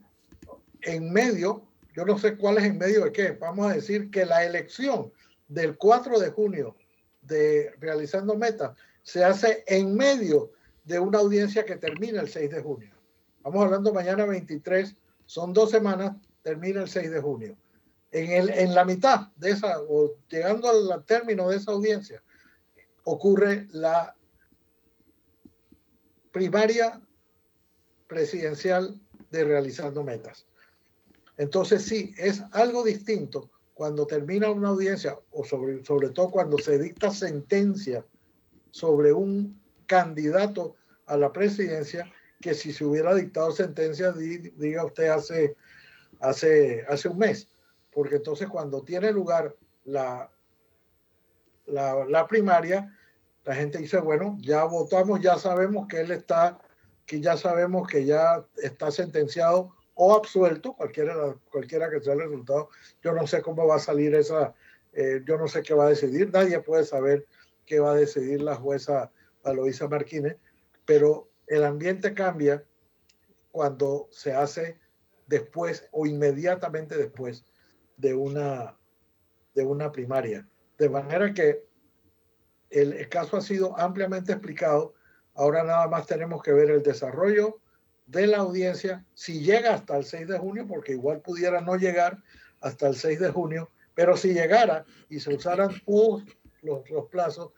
en medio, yo no sé cuál es en medio de qué, vamos a decir que la elección del 4 de junio de realizando metas se hace en medio de una audiencia que termina el 6 de junio. Vamos hablando mañana 23, son dos semanas, termina el 6 de junio. En, el, en la mitad de esa, o llegando al término de esa audiencia, ocurre la primaria presidencial de realizando metas. Entonces sí, es algo distinto cuando termina una audiencia o sobre, sobre todo cuando se dicta sentencia sobre un candidato a la presidencia que si se hubiera dictado sentencia, diga usted hace, hace, hace un mes. Porque entonces cuando tiene lugar la, la, la primaria, la gente dice, bueno, ya votamos, ya sabemos que él está, que ya sabemos que ya está sentenciado o absuelto, cualquiera, cualquiera que sea el resultado. Yo no sé cómo va a salir esa, eh, yo no sé qué va a decidir, nadie puede saber qué va a decidir la jueza Aloisa Martínez, pero el ambiente cambia cuando se hace después o inmediatamente después de una, de una primaria. De manera que el, caso ha sido ampliamente explicado. Ahora nada más tenemos que ver el desarrollo de la audiencia, si llega hasta el 6 de junio, porque igual pudiera no llegar hasta el 6 de junio, pero si llegara y se usaran los, los plazos,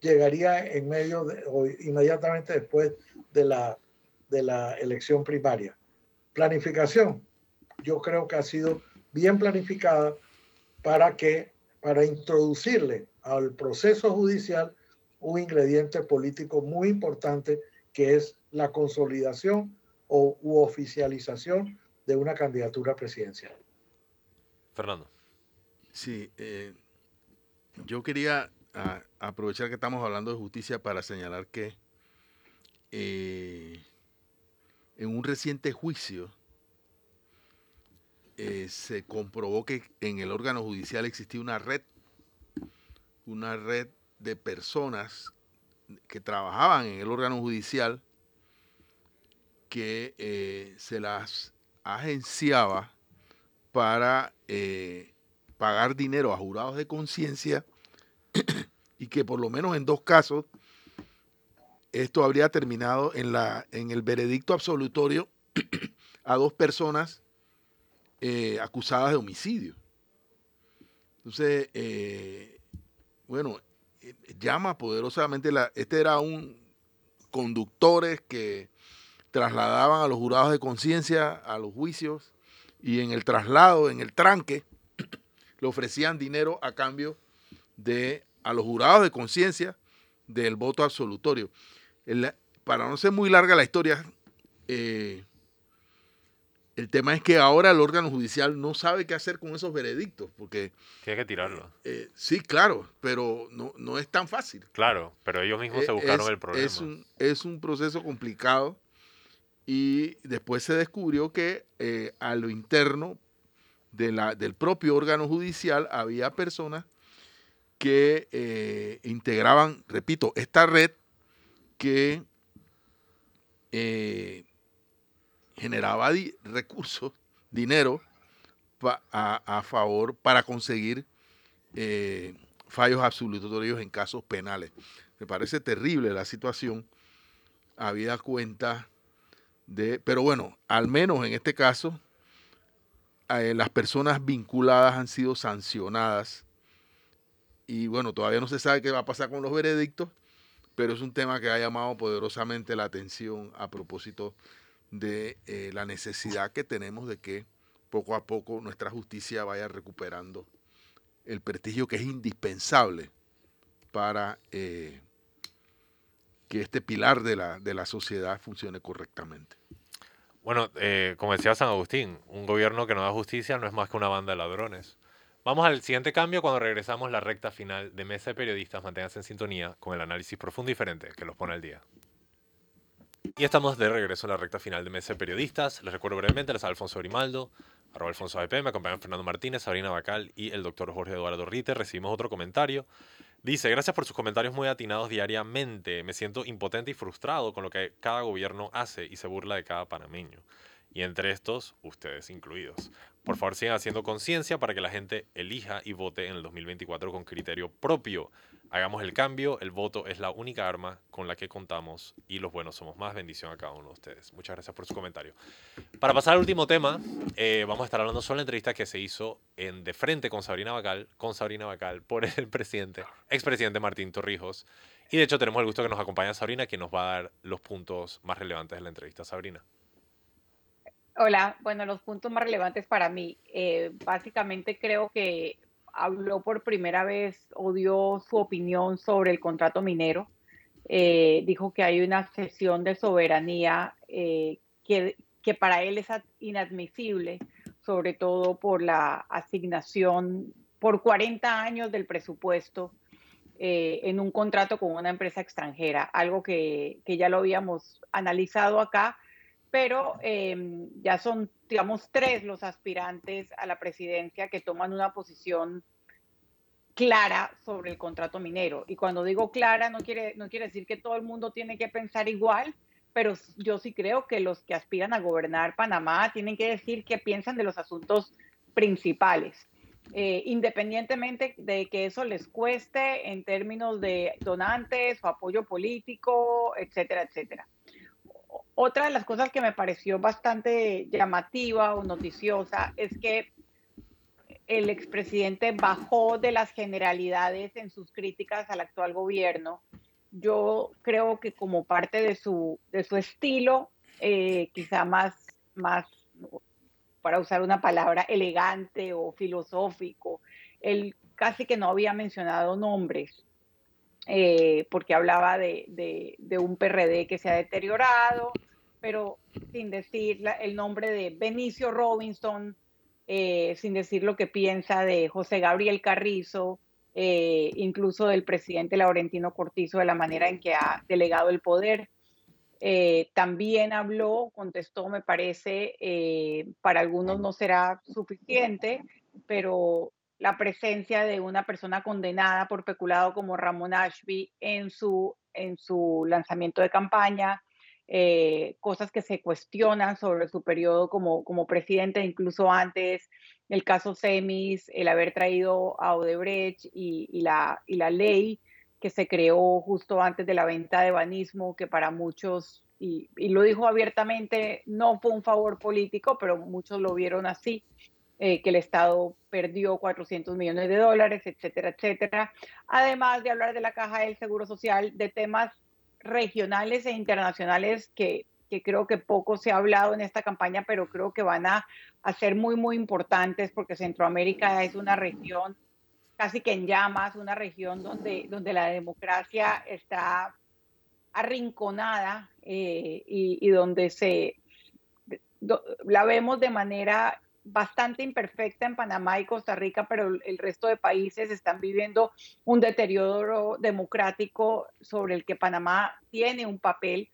llegaría en medio de, o inmediatamente después de la, de la elección primaria. Planificación, yo creo que ha sido bien planificada para que para introducirle al proceso judicial un ingrediente político muy importante que es la consolidación o u oficialización de una candidatura presidencial. Fernando. Sí, eh, yo quería aprovechar que estamos hablando de justicia para señalar que eh, en un reciente juicio eh, se comprobó que en el órgano judicial existía una red, una red de personas que trabajaban en el órgano judicial que eh, se las agenciaba para eh, pagar dinero a jurados de conciencia y que por lo menos en dos casos esto habría terminado en, la, en el veredicto absolutorio a dos personas eh, acusadas de homicidio. Entonces, eh, bueno, llama poderosamente, la, este era un conductores que trasladaban a los jurados de conciencia a los juicios y en el traslado, en el tranque, le ofrecían dinero a cambio de a los jurados de conciencia del voto absolutorio. para no ser muy larga la historia, eh, el tema es que ahora el órgano judicial no sabe qué hacer con esos veredictos, porque... Tiene que tirarlo. Eh, sí, claro, pero no, no, es tan fácil. Claro, pero ellos mismos se eh, buscaron el problema. Es un, es un, proceso complicado y después se descubrió que eh, a lo interno de la, del propio órgano judicial había personas que integraban, repito, esta red que generaba recursos, dinero a, favor para conseguir eh, fallos absolutorios en casos penales. Me parece terrible la situación, habida cuenta de, pero bueno, al menos en este caso, eh, las personas vinculadas han sido sancionadas y bueno, todavía no se sabe qué va a pasar con los veredictos, pero es un tema que ha llamado poderosamente la atención a propósito de eh, la necesidad que tenemos de que poco a poco nuestra justicia vaya recuperando el prestigio que es indispensable para eh, que este pilar de la, de la sociedad funcione correctamente. Bueno, eh, como decía San Agustín, un gobierno que no da justicia no es más que una banda de ladrones. Vamos al siguiente cambio cuando regresamos la recta final de Mesa de Periodistas. Manténganse en sintonía con el análisis profundo y diferente que los pone al día. Y estamos de regreso en la recta final de Mesa de Periodistas. Les recuerdo brevemente, les Alfonso Grimaldo, arroba Alfonso AP, me acompañan Fernando Martínez, Sabrina Bacal y el doctor Jorge Eduardo Rite. Recibimos otro comentario. Dice, gracias por sus comentarios muy atinados diariamente. Me siento impotente y frustrado con lo que cada gobierno hace y se burla de cada panameño. Y entre estos, ustedes incluidos. Por favor, sigan haciendo conciencia para que la gente elija y vote en el 2024 con criterio propio. Hagamos el cambio, el voto es la única arma con la que contamos y los buenos somos más. Bendición a cada uno de ustedes. Muchas gracias por su comentario. Para pasar al último tema, eh, vamos a estar hablando sobre la entrevista que se hizo en De Frente con Sabrina Bacal, con Sabrina Bacal por el presidente, expresidente Martín Torrijos. Y de hecho tenemos el gusto que nos acompaña Sabrina, que nos va a dar los puntos más relevantes de la entrevista. Sabrina. Hola, bueno, los puntos más relevantes para mí. Eh, básicamente creo que habló por primera vez o dio su opinión sobre el contrato minero. Eh, dijo que hay una cesión de soberanía eh, que, que para él es inadmisible, sobre todo por la asignación por 40 años del presupuesto eh, en un contrato con una empresa extranjera, algo que, que ya lo habíamos analizado acá, pero em, ya son, digamos, tres los aspirantes a la presidencia que toman una posición clara sobre el contrato minero. Y cuando digo clara, no quiere, no quiere decir que todo el mundo tiene que pensar igual, pero yo sí creo que los que aspiran a gobernar Panamá tienen que decir qué piensan de los asuntos principales, eh, independientemente de que eso les cueste en términos de donantes o apoyo político, etcétera, etcétera. Otra de las cosas que me pareció bastante llamativa o noticiosa es que el expresidente bajó de las generalidades en sus críticas al actual gobierno. Yo creo que como parte de su, de su estilo, eh, quizá más, más, para usar una palabra, elegante o filosófico, él casi que no había mencionado nombres, eh, porque hablaba de, de, un PRD que se ha deteriorado, pero sin decir el nombre de Benicio Robinson, eh, sin decir lo que piensa de José Gabriel Carrizo, eh, incluso del presidente Laurentino Cortizo, de la manera en que ha delegado el poder. también habló, contestó, me parece, para algunos no será suficiente, pero la presencia de una persona condenada por peculado como Ramón Ashby en su, en su lanzamiento de campaña, eh, cosas que se cuestionan sobre su periodo como, como presidente, incluso antes, el caso Semis, el haber traído a Odebrecht y, la, y la ley que se creó justo antes de la venta de banismo, que para muchos, y, y lo dijo abiertamente, no fue un favor político, pero muchos lo vieron así eh, que el Estado perdió 400 millones de dólares, etcétera, etcétera. Además de hablar de la caja del Seguro Social, de temas regionales e internacionales que, que creo que poco se ha hablado en esta campaña, pero creo que van a, a ser muy, muy importantes porque Centroamérica es una región casi que en llamas, una región donde, donde la democracia está arrinconada eh, y, y, donde se la vemos de manera bastante imperfecta en Panamá y Costa Rica, pero el resto de países están viviendo un deterioro democrático sobre el que Panamá tiene un papel.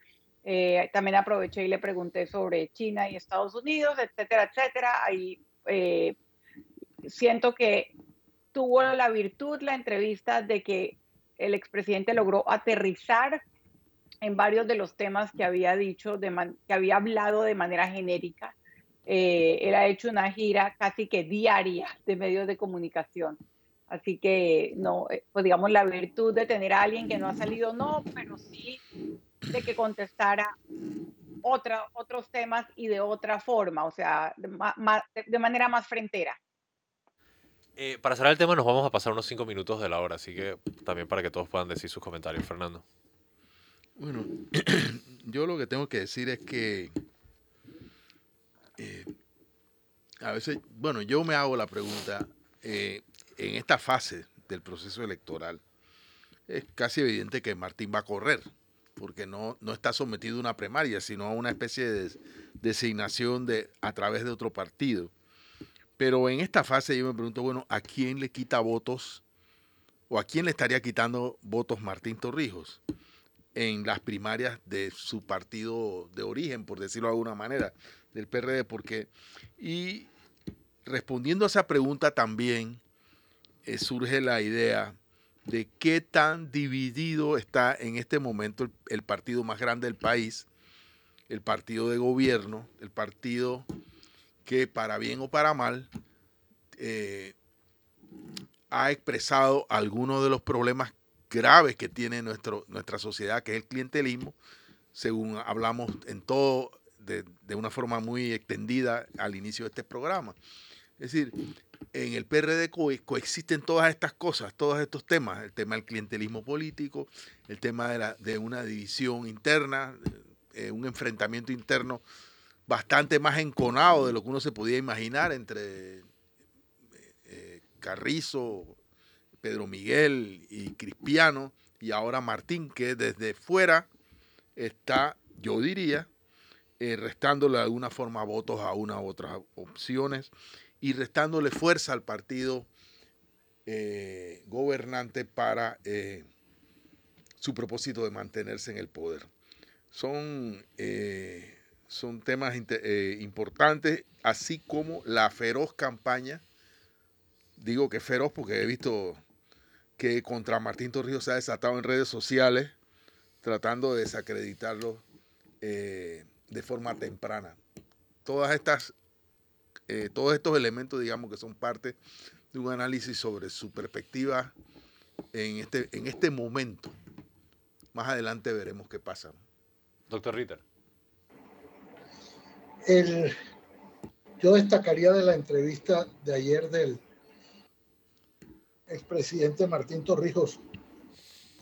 Eh, también aproveché y le pregunté sobre China y Estados Unidos, etcétera, etcétera. Ahí eh, siento que tuvo la virtud la entrevista de que el expresidente logró aterrizar en varios de los temas que había dicho, de que había hablado de manera genérica eh, él ha hecho una gira casi que diaria de medios de comunicación. Así que, no, eh, pues digamos, la virtud de tener a alguien que no ha salido, no, pero sí de que contestara otra, otros temas y de otra forma, o sea, de, manera más frentera. Eh, para cerrar el tema, nos vamos a pasar unos cinco minutos de la hora, así que también para que todos puedan decir sus comentarios, Fernando. Bueno, yo lo que tengo que decir es que eh, a veces, bueno, yo me hago la pregunta, eh, en esta fase del proceso electoral, es casi evidente que Martín va a correr, porque no, no está sometido a una primaria, sino a una especie de designación de, a través de otro partido. Pero en esta fase yo me pregunto, bueno, ¿a quién le quita votos o a quién le estaría quitando votos Martín Torrijos? En las primarias de su partido de origen, por decirlo de alguna manera, del PRD, porque, y respondiendo a esa pregunta también eh, surge la idea de qué tan dividido está en este momento el, partido más grande del país, el partido de gobierno, el partido que para bien o para mal eh, ha expresado algunos de los problemas graves que tiene nuestro, nuestra sociedad, que es el clientelismo, según hablamos en todo, de, una forma muy extendida al inicio de este programa. Es decir, en el PRD coexisten todas estas cosas, todos estos temas, el tema del clientelismo político, el tema de, la, de una división interna, eh, un enfrentamiento interno bastante más enconado de lo que uno se podía imaginar entre eh, eh, Carrizo, Pedro Miguel y Cristiano y ahora Martín, que desde fuera está, yo diría, eh, restándole de alguna forma votos a una u otras opciones y restándole fuerza al partido eh, gobernante para eh, su propósito de mantenerse en el poder. Son, son temas importantes, así como la feroz campaña, digo que feroz porque he visto que contra Martín Torrijos se ha desatado en redes sociales, tratando de desacreditarlo eh, de forma temprana. Todas estas, eh, todos estos elementos, digamos que son parte de un análisis sobre su perspectiva en este, en este momento. Más adelante veremos qué pasa. Doctor Ritter. yo destacaría de la entrevista de ayer del expresidente Martín Torrijos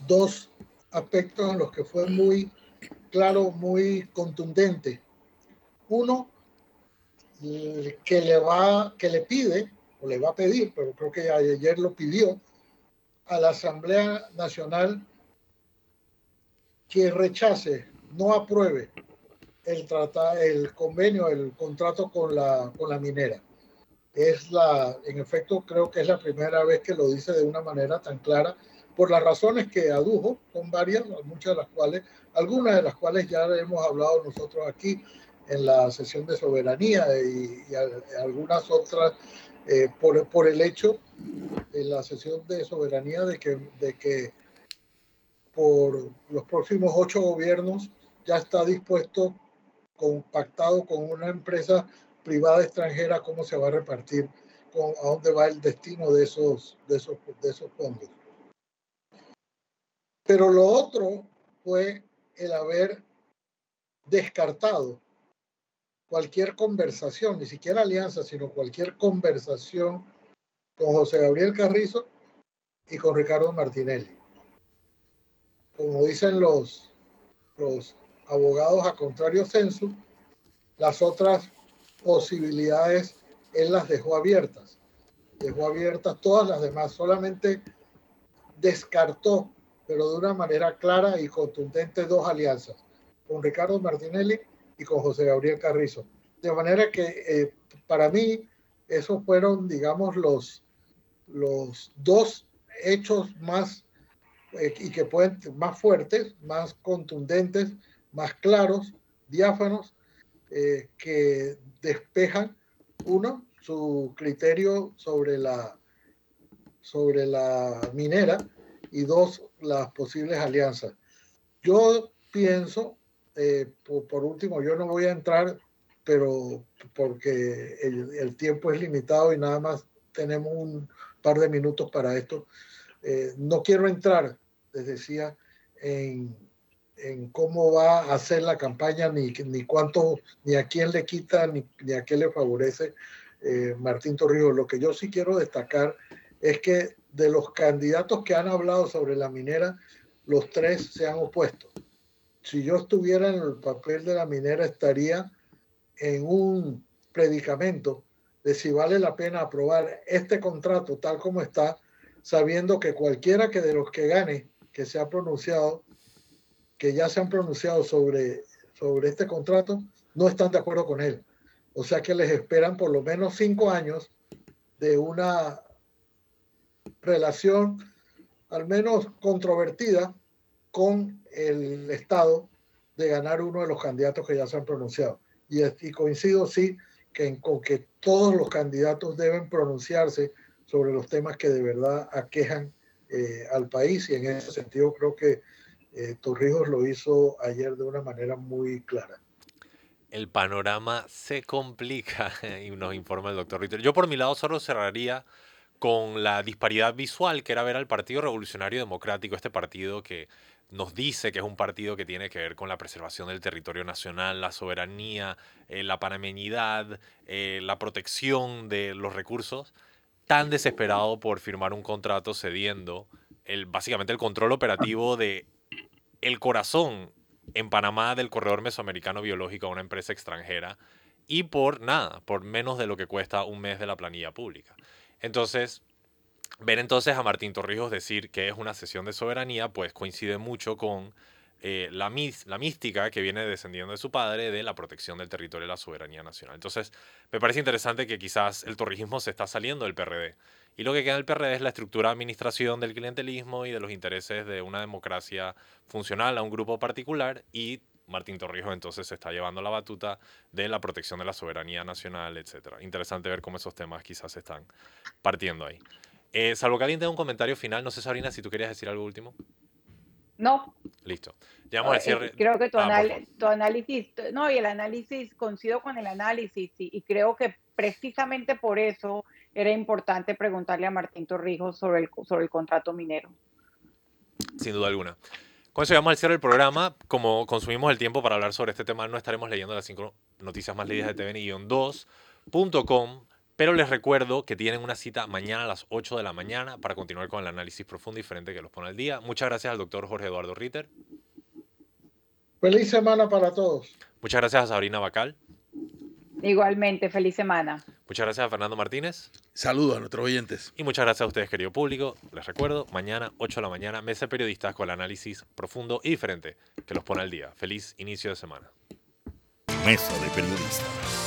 dos aspectos en los que fue muy claro, muy contundente. Uno, que le va, que le pide o le va a pedir, pero creo que ayer lo pidió, a la Asamblea Nacional que rechace, no apruebe el, trata, el convenio, el contrato con la, con la minera. Es la, en efecto, creo que es la primera vez que lo dice de una manera tan clara, por las razones que adujo, son varias, muchas de las cuales, algunas de las cuales ya hemos hablado nosotros aquí en la sesión de soberanía y, algunas otras eh, por, por, el hecho en la sesión de soberanía de que, de que por los próximos ocho gobiernos ya está dispuesto, compactado con una empresa privada extranjera, cómo se va a repartir, con, a dónde va el destino de esos, de esos, de esos fondos. Pero lo otro fue el haber descartado cualquier conversación, ni siquiera alianza, sino cualquier conversación con José Gabriel Carrizo y con Ricardo Martinelli. Como dicen los, los abogados a contrario censo, las otras posibilidades él las dejó abiertas. Dejó abiertas todas las demás, solamente descartó, pero de una manera clara y contundente, dos alianzas, con Ricardo Martinelli y con José Gabriel Carrizo. De manera que eh, para mí esos fueron, digamos, los, los dos hechos más eh, y que pueden más fuertes, más contundentes, más claros, diáfanos, eh, que despejan uno su criterio sobre la sobre la minera y dos las posibles alianzas. Yo pienso, eh, por, último, yo no voy a entrar, pero porque el, tiempo es limitado y nada más tenemos un par de minutos para esto. Eh, no quiero entrar, les decía, en, en, cómo va a hacer la campaña, ni, ni cuánto, ni a quién le quita, ni, ni a qué le favorece eh, Martín Torrijos. Lo que yo sí quiero destacar es que de los candidatos que han hablado sobre la minera, los tres se han opuesto. Si yo estuviera en el papel de la minera, estaría en un predicamento de si vale la pena aprobar este contrato tal como está, sabiendo que cualquiera que de los que gane, que se ha pronunciado, que ya se han pronunciado sobre, sobre este contrato, no están de acuerdo con él. O sea que les esperan por lo menos cinco años de una relación al menos controvertida con el Estado de ganar uno de los candidatos que ya se han pronunciado. Y, y coincido, sí, que, con que todos los candidatos deben pronunciarse sobre los temas que de verdad aquejan eh, al país y en ese sentido creo que eh, Torrijos lo hizo ayer de una manera muy clara. El panorama se complica y nos informa el doctor Ritter. Yo por mi lado solo cerraría con la disparidad visual que era ver al Partido Revolucionario Democrático, este partido que nos dice que es un partido que tiene que ver con la preservación del territorio nacional, la soberanía, eh, la panameñidad, eh, la protección de los recursos, tan desesperado por firmar un contrato cediendo el, básicamente el control operativo de el corazón en Panamá del corredor mesoamericano biológico a una empresa extranjera y por nada, por menos de lo que cuesta un mes de la planilla pública. Entonces, Ver entonces a Martín Torrijos decir que es una sesión de soberanía, pues coincide mucho con eh, la, la mística que viene descendiendo de su padre de la protección del territorio y la soberanía nacional. Entonces, me parece interesante que quizás el torrijismo se está saliendo del PRD. Y lo que queda del PRD es la estructura de administración del clientelismo y de los intereses de una democracia funcional a un grupo particular y Martín Torrijos entonces se está llevando la batuta de la protección de la soberanía nacional, etc. Interesante ver cómo esos temas quizás se están partiendo ahí. Eh, salvo que alguien tenga un comentario final, no sé, Sabrina, si tú querías decir algo último. No. Listo. Llegamos al eh, cierre. Creo que tu, ah, tu, análisis, no, y el análisis, coincido con el análisis, y, creo que precisamente por eso era importante preguntarle a Martín Torrijos sobre el, sobre el contrato minero. Sin duda alguna. Con eso llegamos al cierre del programa. Como consumimos el tiempo para hablar sobre este tema, no estaremos leyendo las cinco noticias más leídas de tvn-2.com pero les recuerdo que tienen una cita mañana a las 8 de la mañana para continuar con el análisis profundo y diferente que los pone al día. Muchas gracias al doctor Jorge Eduardo Ritter. Feliz semana para todos. Muchas gracias a Sabrina Bacal. Igualmente, feliz semana. Muchas gracias a Fernando Martínez. Saludos a nuestros oyentes. Y muchas gracias a ustedes, querido público. Les recuerdo, mañana, 8 de la mañana, Mesa de Periodistas con el análisis profundo y diferente que los pone al día. Feliz inicio de semana. Mesa de Periodistas.